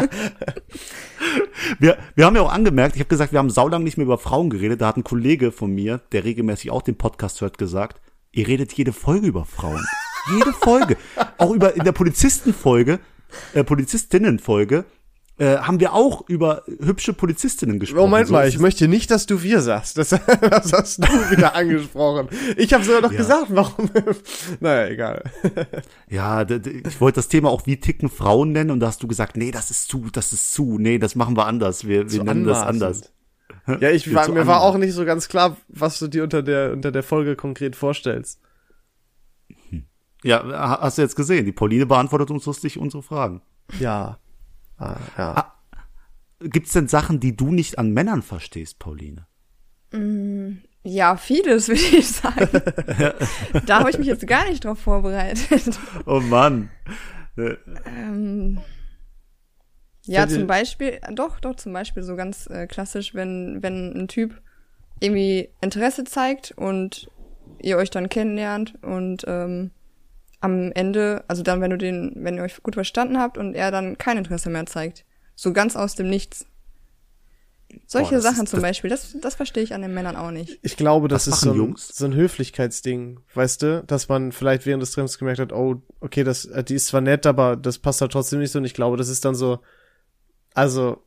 A: Wir, wir haben ja auch angemerkt, ich habe gesagt, wir haben saulang nicht mehr über Frauen geredet. Da hat ein Kollege von mir, der regelmäßig auch den Podcast hört, gesagt, ihr redet jede Folge über Frauen. Jede Folge. auch über in der Polizistenfolge, äh, Polizistinnenfolge äh, haben wir auch über hübsche Polizistinnen gesprochen.
B: Moment mal, ich möchte nicht, dass du wir sagst. Das, das hast du wieder angesprochen. Ich habe sogar doch ja. gesagt, warum. naja, egal.
A: ja, ich wollte das Thema auch wie ticken Frauen nennen und da hast du gesagt, nee, das ist zu, das ist zu, nee, das machen wir anders. Wir, wir nennen das anders.
B: Ja, ich war, mir war auch nicht so ganz klar, was du dir unter der unter der Folge konkret vorstellst.
A: Ja, hast du jetzt gesehen? Die Pauline beantwortet uns lustig unsere Fragen.
B: Ja. Ah, ja. Ah,
A: Gibt es denn Sachen, die du nicht an Männern verstehst, Pauline?
C: Mm, ja, vieles, würde ich sagen. da habe ich mich jetzt gar nicht drauf vorbereitet.
A: Oh Mann.
C: ähm, ja, zum Beispiel, doch, doch, zum Beispiel so ganz äh, klassisch, wenn, wenn ein Typ irgendwie Interesse zeigt und ihr euch dann kennenlernt und ähm, am Ende, also dann, wenn du den, wenn ihr euch gut verstanden habt und er dann kein Interesse mehr zeigt. So ganz aus dem Nichts. Solche Boah, Sachen ist, zum Beispiel, das, das verstehe ich an den Männern auch nicht.
B: Ich glaube, das ist so ein, so ein Höflichkeitsding, weißt du, dass man vielleicht während des Treffens gemerkt hat, oh, okay, das, äh, die ist zwar nett, aber das passt halt trotzdem nicht so. Und ich glaube, das ist dann so, also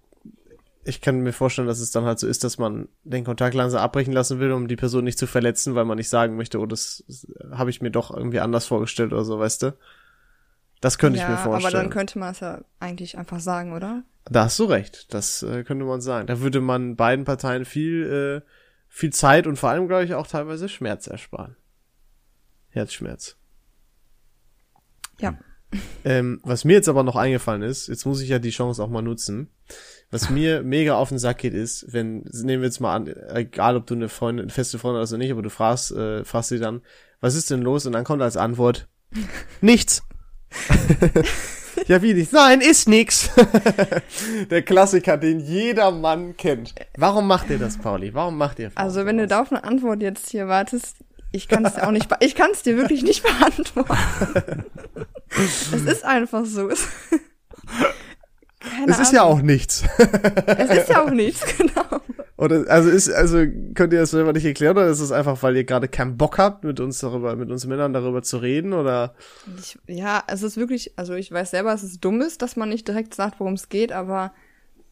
B: ich kann mir vorstellen, dass es dann halt so ist, dass man den Kontakt langsam abbrechen lassen will, um die Person nicht zu verletzen, weil man nicht sagen möchte, oh, das, das habe ich mir doch irgendwie anders vorgestellt oder so, weißt du? Das könnte ja, ich mir vorstellen.
C: Aber dann könnte man es ja eigentlich einfach sagen, oder?
B: Da hast du recht. Das äh, könnte man sagen. Da würde man beiden Parteien viel, äh, viel Zeit und vor allem, glaube ich, auch teilweise Schmerz ersparen. Herzschmerz.
C: Ja.
B: Ähm, was mir jetzt aber noch eingefallen ist, jetzt muss ich ja die Chance auch mal nutzen. Was mir mega auf den Sack geht, ist, wenn, nehmen wir jetzt mal an, egal ob du eine Freundin, eine feste Freundin hast oder nicht, aber du fragst, äh, fragst sie dann, was ist denn los? Und dann kommt als Antwort, nichts. ja, wie nicht? Nein, ist nix. Der Klassiker, den jeder Mann kennt. Warum macht ihr das, Pauli? Warum macht ihr
C: das? Also, wenn du da auf eine Antwort jetzt hier wartest, ich kann es dir auch nicht, ich kann es dir wirklich nicht beantworten. es ist einfach so.
B: Keine es ist ja auch nichts.
C: es ist ja auch nichts, genau.
B: Oder, also ist, also könnt ihr das selber nicht erklären oder ist es einfach, weil ihr gerade keinen Bock habt, mit uns darüber, mit uns Männern darüber zu reden oder?
C: Ich, ja, es ist wirklich, also ich weiß selber, dass es dumm ist, dass man nicht direkt sagt, worum es geht, aber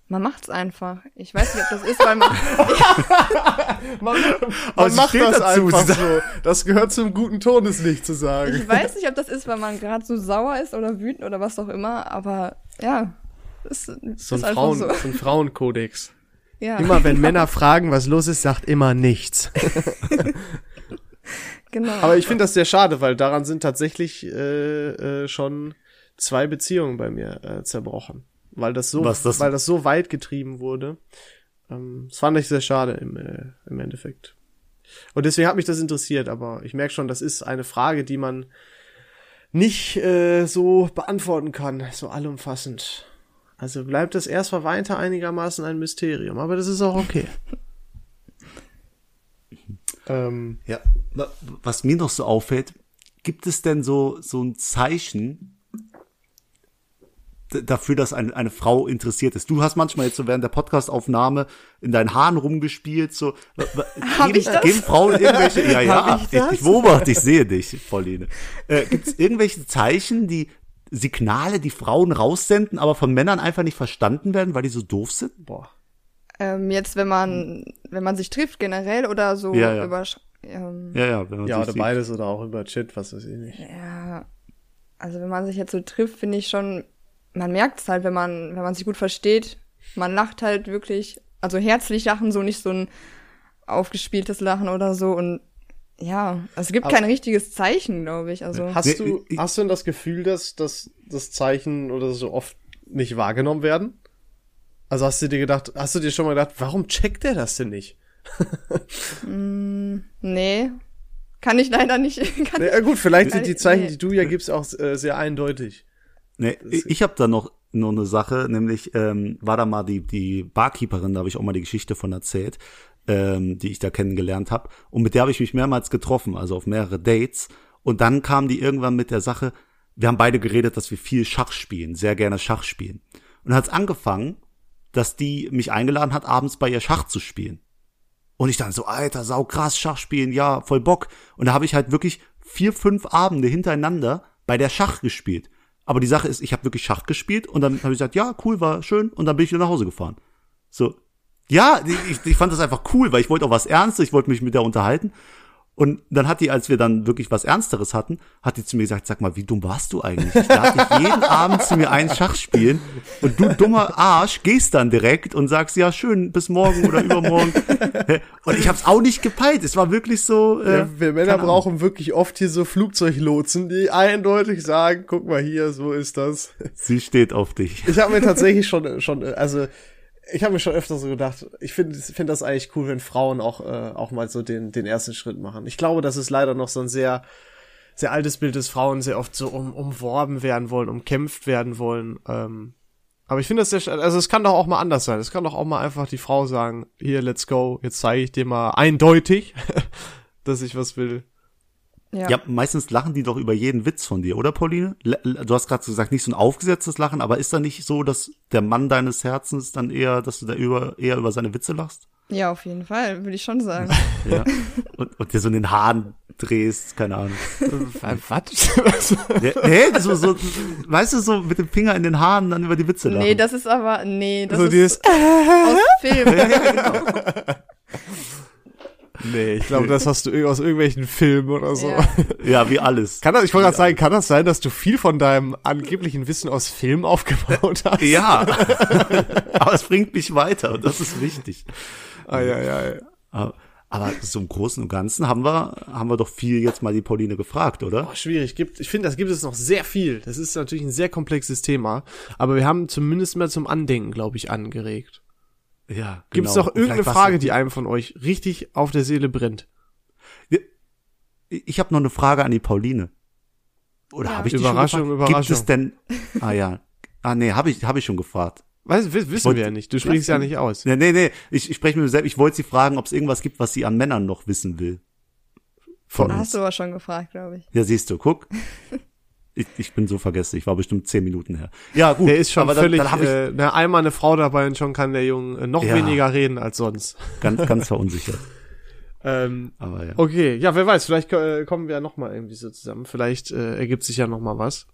C: man macht's einfach. Ich weiß nicht, ob das ist, weil man.
B: man, man macht das dazu. einfach so. Das gehört zum guten Ton, es nicht zu sagen.
C: Ich weiß nicht, ob das ist, weil man gerade so sauer ist oder wütend oder was auch immer, aber ja.
B: Ist, so, ein Frauen, so. so ein Frauenkodex. Ja. Immer wenn Männer fragen, was los ist, sagt immer nichts. genau. Aber ich finde das sehr schade, weil daran sind tatsächlich äh, äh, schon zwei Beziehungen bei mir äh, zerbrochen. Weil das so, das? weil das so weit getrieben wurde. Ähm, das fand ich sehr schade im, äh, im Endeffekt. Und deswegen hat mich das interessiert, aber ich merke schon, das ist eine Frage, die man nicht äh, so beantworten kann, so allumfassend. Also bleibt das erstmal weiter einigermaßen ein Mysterium, aber das ist auch okay.
A: ähm, ja, was mir noch so auffällt, gibt es denn so, so ein Zeichen dafür, dass eine, eine Frau interessiert ist? Du hast manchmal jetzt so während der Podcastaufnahme in deinen Haaren rumgespielt, so, geben, geben Frauen irgendwelche, ja, ja, ich, ich, ich beobachte, ich sehe dich, Pauline. Äh, gibt es irgendwelche Zeichen, die, Signale, die Frauen raussenden, aber von Männern einfach nicht verstanden werden, weil die so doof sind? Boah.
C: Ähm, jetzt, wenn man, wenn man sich trifft generell oder so
A: Ja, ja.
C: über, ähm,
A: Ja, ja, wenn man
B: Ja,
A: sich
B: oder
A: sieht.
B: beides oder auch über Chat, was weiß ich nicht.
C: ja, also wenn man sich jetzt so trifft, finde ich schon, man merkt es halt, wenn man, wenn man sich gut versteht, man lacht halt wirklich, also herzlich lachen, so nicht so ein aufgespieltes Lachen oder so und ja, also es gibt
B: Aber-
C: kein richtiges Zeichen, glaube ich, also.
B: Hast
A: Nee,
B: du, hast du denn das Gefühl, dass, dass das Zeichen oder so oft nicht wahrgenommen werden? Also hast du dir gedacht, hast du dir schon mal gedacht, warum checkt der das denn nicht?
C: Nee. Kann ich leider nicht. Kann
B: Na ja, gut, vielleicht sind die
C: ich-
B: Zeichen,
C: nee.
B: die du ja gibst, auch äh, sehr eindeutig.
A: Nee, ich ich habe da noch nur eine Sache, nämlich ähm, war da mal die die Barkeeperin, da habe ich auch mal die Geschichte von erzählt, ähm, die ich da kennengelernt habe und mit der habe ich mich mehrmals getroffen, also auf mehrere Dates und dann kam die irgendwann mit der Sache, wir haben beide geredet, dass wir viel Schach spielen, sehr gerne Schach spielen. Und dann hat's angefangen, dass die mich eingeladen hat, abends bei ihr Schach zu spielen. Und ich dann so, alter, sau krass, Schach spielen, ja, voll Bock. Und da habe ich halt wirklich vier, fünf Abende hintereinander bei der Schach gespielt. Aber die Sache ist, ich habe wirklich Schach gespielt und dann habe ich gesagt, ja, cool, war schön und dann bin ich wieder nach Hause gefahren. So, ja, ich, ich fand das einfach cool, weil ich wollte auch was Ernstes, ich wollte mich mit der unterhalten. Und dann hat die, als wir dann wirklich was Ernsteres hatten, hat die zu mir gesagt, sag mal, wie dumm warst du eigentlich? Ich dich jeden Abend zu mir ein Schach spielen und du dummer Arsch gehst dann direkt und sagst, ja schön, bis morgen oder übermorgen. Und ich hab's auch nicht gepeilt. Es war wirklich so. Äh,
B: Ja, wir Männer
A: Ahnung.
B: brauchen wirklich oft hier so Flugzeuglotsen, die eindeutig sagen, guck mal hier, so ist das.
A: Sie steht auf dich.
B: Ich habe mir tatsächlich schon, schon, also ich habe mir schon öfter so gedacht, ich finde find das eigentlich cool, wenn Frauen auch, äh, auch mal so den, den ersten Schritt machen. Ich glaube, das ist leider noch so ein sehr, sehr altes Bild, dass Frauen sehr oft so um, umworben werden wollen, umkämpft werden wollen. Ähm, aber ich finde das sehr, also es kann doch auch mal anders sein. Es kann doch auch mal einfach die Frau sagen, hier, let's go, jetzt zeige ich dir mal eindeutig, dass ich was will.
C: Ja.
A: Ja, meistens lachen die doch über jeden Witz von dir, oder Pauline? Du hast gerade gesagt, nicht so ein aufgesetztes Lachen, aber ist da nicht so, dass der Mann deines Herzens dann eher, dass du da über, eher über seine Witze lachst?
C: ja, auf jeden Fall, würde ich schon sagen.
A: Ja. und, und dir so in den Haaren drehst, keine Ahnung.
B: Was?
A: Ja, nee, so, so, weißt du, so mit dem Finger in den Haaren dann über die Witze lachen.
C: nee, das ist aber, nee, das
B: so
C: ist
B: dieses,
C: aus Film.
B: nee, ich glaube, das hast du aus irgendwelchen Filmen oder so.
C: Ja.
A: ja, wie alles.
B: Kann das, ich wollte gerade sagen, kann das sein, dass du viel von deinem angeblichen Wissen aus Filmen aufgebaut hast?
A: Ja. aber es bringt mich weiter und das ist wichtig.
B: Ah, ja, ja, ja.
A: Aber, aber so im Großen und Ganzen haben wir, haben wir doch viel jetzt mal die Pauline gefragt, oder?
B: Oh, schwierig. Gibt, ich finde, das gibt es noch sehr viel. Das ist natürlich ein sehr komplexes Thema. Aber wir haben zumindest mal zum Andenken, glaube ich, angeregt.
A: Ja,
B: Gibt es
A: genau.
B: noch irgendeine Frage, die einem von euch richtig auf der Seele brennt?
A: Ich habe noch eine Frage an die Pauline. Oder
C: Ja.
A: habe ich die
B: Überraschung,
A: schon gefragt? Gibt
B: Überraschung.
A: es denn? Ah ja. Ah nee, habe ich habe ich schon gefragt.
B: Weiß, wiss- wissen
A: wollte-
B: wir ja nicht. Du sprichst ja nicht aus.
A: Nee, nee, nee. Ich, ich spreche mir selbst. Ich wollte sie fragen, ob es irgendwas gibt, was sie an Männern noch wissen will. Von uns.
C: Hast du aber schon gefragt, glaube ich.
A: Ja, siehst du, guck. Ich, ich bin so vergesslich. War bestimmt zehn Minuten her. Ja, gut.
B: Der ist schon
A: aber dann,
B: völlig,
A: Dann ich
B: äh, na, einmal eine Frau dabei und schon kann der Junge äh, noch
A: Ja.
B: weniger reden als sonst.
A: ganz, ganz verunsichert.
B: Ähm,
A: Aber ja.
B: Okay, ja, wer weiß, vielleicht äh, kommen wir ja noch mal irgendwie so zusammen. Vielleicht äh, ergibt sich ja noch mal was.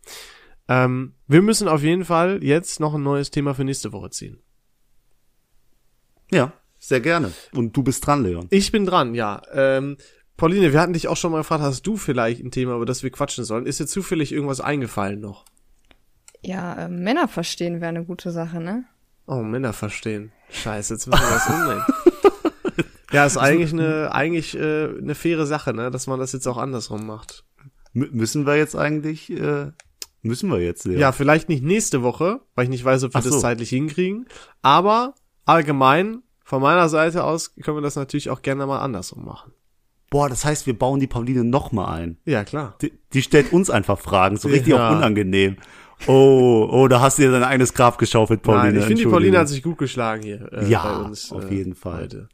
B: Ähm, wir müssen auf jeden Fall jetzt noch ein neues Thema für nächste Woche ziehen.
A: Ja, sehr gerne. Und du bist dran, Leon.
B: Ich bin dran, ja. Ähm, Pauline, wir hatten dich auch schon mal gefragt, hast du vielleicht ein Thema, über das wir quatschen sollen? Ist dir zufällig irgendwas eingefallen noch?
C: Ja, äh, Männer verstehen wäre eine gute Sache, ne?
B: Oh, Männer verstehen. Scheiße, jetzt müssen wir das umnehmen. ja, ist eigentlich eine, eigentlich äh, eine faire Sache, ne, dass man das jetzt auch andersrum macht.
A: M müssen wir jetzt eigentlich, äh, müssen wir jetzt, Leon?
B: Ja, vielleicht nicht nächste Woche, weil ich nicht weiß, ob wir
A: so.
B: das zeitlich hinkriegen. Aber allgemein, von meiner Seite aus, können wir das natürlich auch gerne mal andersrum machen.
A: Boah, das heißt, wir bauen die Pauline noch mal ein.
B: Ja, klar.
A: Die, die stellt uns einfach Fragen, so richtig
B: Ja.
A: auch unangenehm. Oh, oh, da hast du dir dein eigenes Grab geschaufelt, Pauline.
B: Nein, ich finde, die. Pauline hat sich gut geschlagen hier äh,
A: Ja,
B: bei uns.
A: auf
B: äh,
A: jeden Fall.
B: Heute.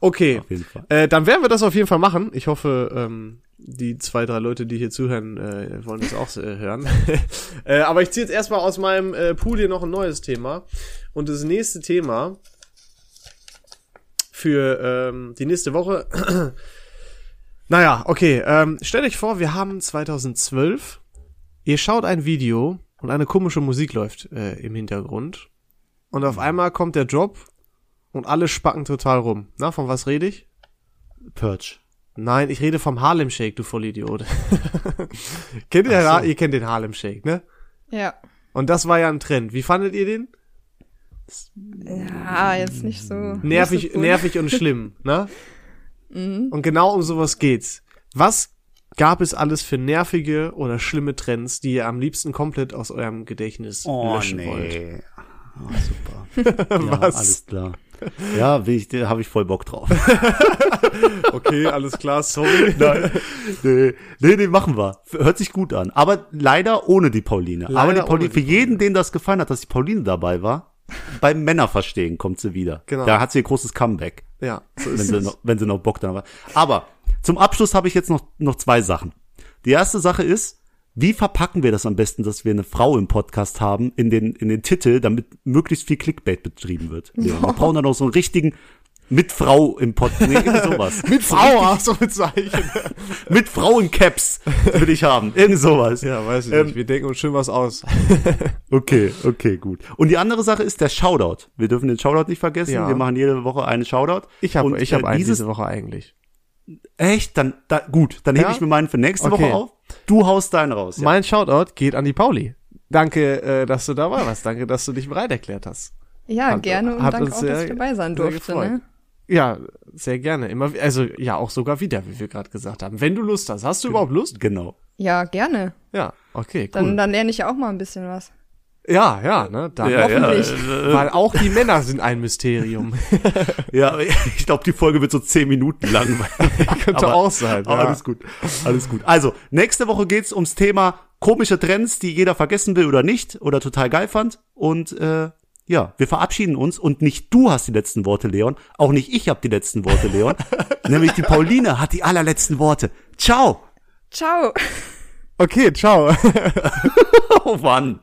B: Okay,
A: Auf jeden Fall.
B: Äh, dann werden wir das auf jeden Fall machen. Ich hoffe, ähm, die zwei, drei Leute, die hier zuhören, äh, wollen das auch äh, hören. äh, aber ich ziehe jetzt erstmal aus meinem äh, Pool hier noch ein neues Thema. Und das nächste Thema für ähm, die nächste Woche. Naja, okay. Ähm, stellt euch vor, wir haben 2012. Ihr schaut ein Video und eine komische Musik läuft äh, im Hintergrund. Und auf einmal kommt der Drop und alle spacken total rum. Na, von was rede ich?
A: Purge.
B: Nein, ich rede vom Harlem Shake, du Vollidiot. kennt ihr,
A: so.
B: ihr kennt den Harlem Shake, ne?
C: Ja.
B: Und das war ja ein Trend. Wie fandet ihr den?
C: Ja, jetzt nicht so.
B: Nervig,
C: nicht so
B: nervig und schlimm, ne?
C: Mhm.
B: Und genau um sowas geht's. Was gab es alles für nervige oder schlimme Trends, die ihr am liebsten komplett aus eurem Gedächtnis löschen wollt?
A: Oh, super. Ja,
B: Was?
A: alles klar. Ja, will ich, da habe ich voll Bock drauf.
B: Okay, alles klar, sorry.
A: Nein, nee, nee, nee, machen wir. Hört sich gut an. Aber leider ohne die Pauline.
B: Leider
A: Aber die Pauline,
B: die
A: für jeden, dem das gefallen hat, dass die Pauline dabei war, beim Männerverstehen kommt sie wieder.
B: Genau.
A: Da hat sie ein großes Comeback,
B: Ja, so
A: wenn
B: ist
A: sie,
B: es.
A: noch, wenn sie noch Bock da war. Aber zum Abschluss habe ich jetzt noch, noch zwei Sachen. Die erste Sache ist, wie verpacken wir das am besten, dass wir eine Frau im Podcast haben, in den, in den Titel, damit möglichst viel Clickbait betrieben wird? Ja, wir brauchen dann auch so einen richtigen mit Frau im Podcast. Nee, irgendwie sowas.
B: Mit Frau, Ausrufezeichen.
A: Mit Frau in Caps will ich haben. Irgend sowas.
B: Ja, weiß ich
A: Ähm,
B: nicht. Wir denken uns schön was aus.
A: Okay, okay, gut. Und die andere Sache ist der Shoutout. Wir dürfen den Shoutout nicht vergessen.
B: Ja.
A: Wir machen jede Woche einen Shoutout.
B: Ich habe
A: Und,
B: ich hab
A: äh,
B: einen diese Woche eigentlich.
A: Echt? Dann, da, gut, dann hebe
B: Ja?
A: ich mir meinen für nächste
B: Okay.
A: Woche auf. Du haust deinen raus. Ja.
B: Mein Shoutout geht an die Pauli. Danke, äh, dass du dabei warst. Danke, dass du dich bereit erklärt hast.
C: Ja,
B: Hat-
C: gerne und
B: hat
C: danke
B: uns
C: auch, dass ich dabei sein durfte. Ne?
B: Ja, sehr gerne. Immer, also ja, auch sogar wieder, wie wir gerade gesagt haben. Wenn du Lust hast. Hast du überhaupt Lust?
A: Genau.
C: Ja, gerne.
B: Ja, okay, cool.
C: Dann, dann lerne ich ja auch mal ein bisschen was.
B: ja, ja, ne? Dann
A: Ja, ja,
C: Hoffentlich.
A: äh,
B: Weil auch die Männer sind ein Mysterium.
A: ja, ich glaube, die Folge wird so zehn Minuten lang.
B: Könnte
A: Aber-
B: auch sein.
A: Aber
B: ja.
A: alles gut. Alles gut. Also, nächste Woche geht's ums Thema komische Trends, die jeder vergessen will oder nicht oder total geil fand. Und äh, ja, wir verabschieden uns und nicht du hast die letzten Worte, Leon. Auch nicht ich habe die letzten Worte, Leon. Nämlich die Pauline hat die allerletzten Worte. Ciao.
C: Ciao.
B: Okay, ciao.
A: Oh Mann.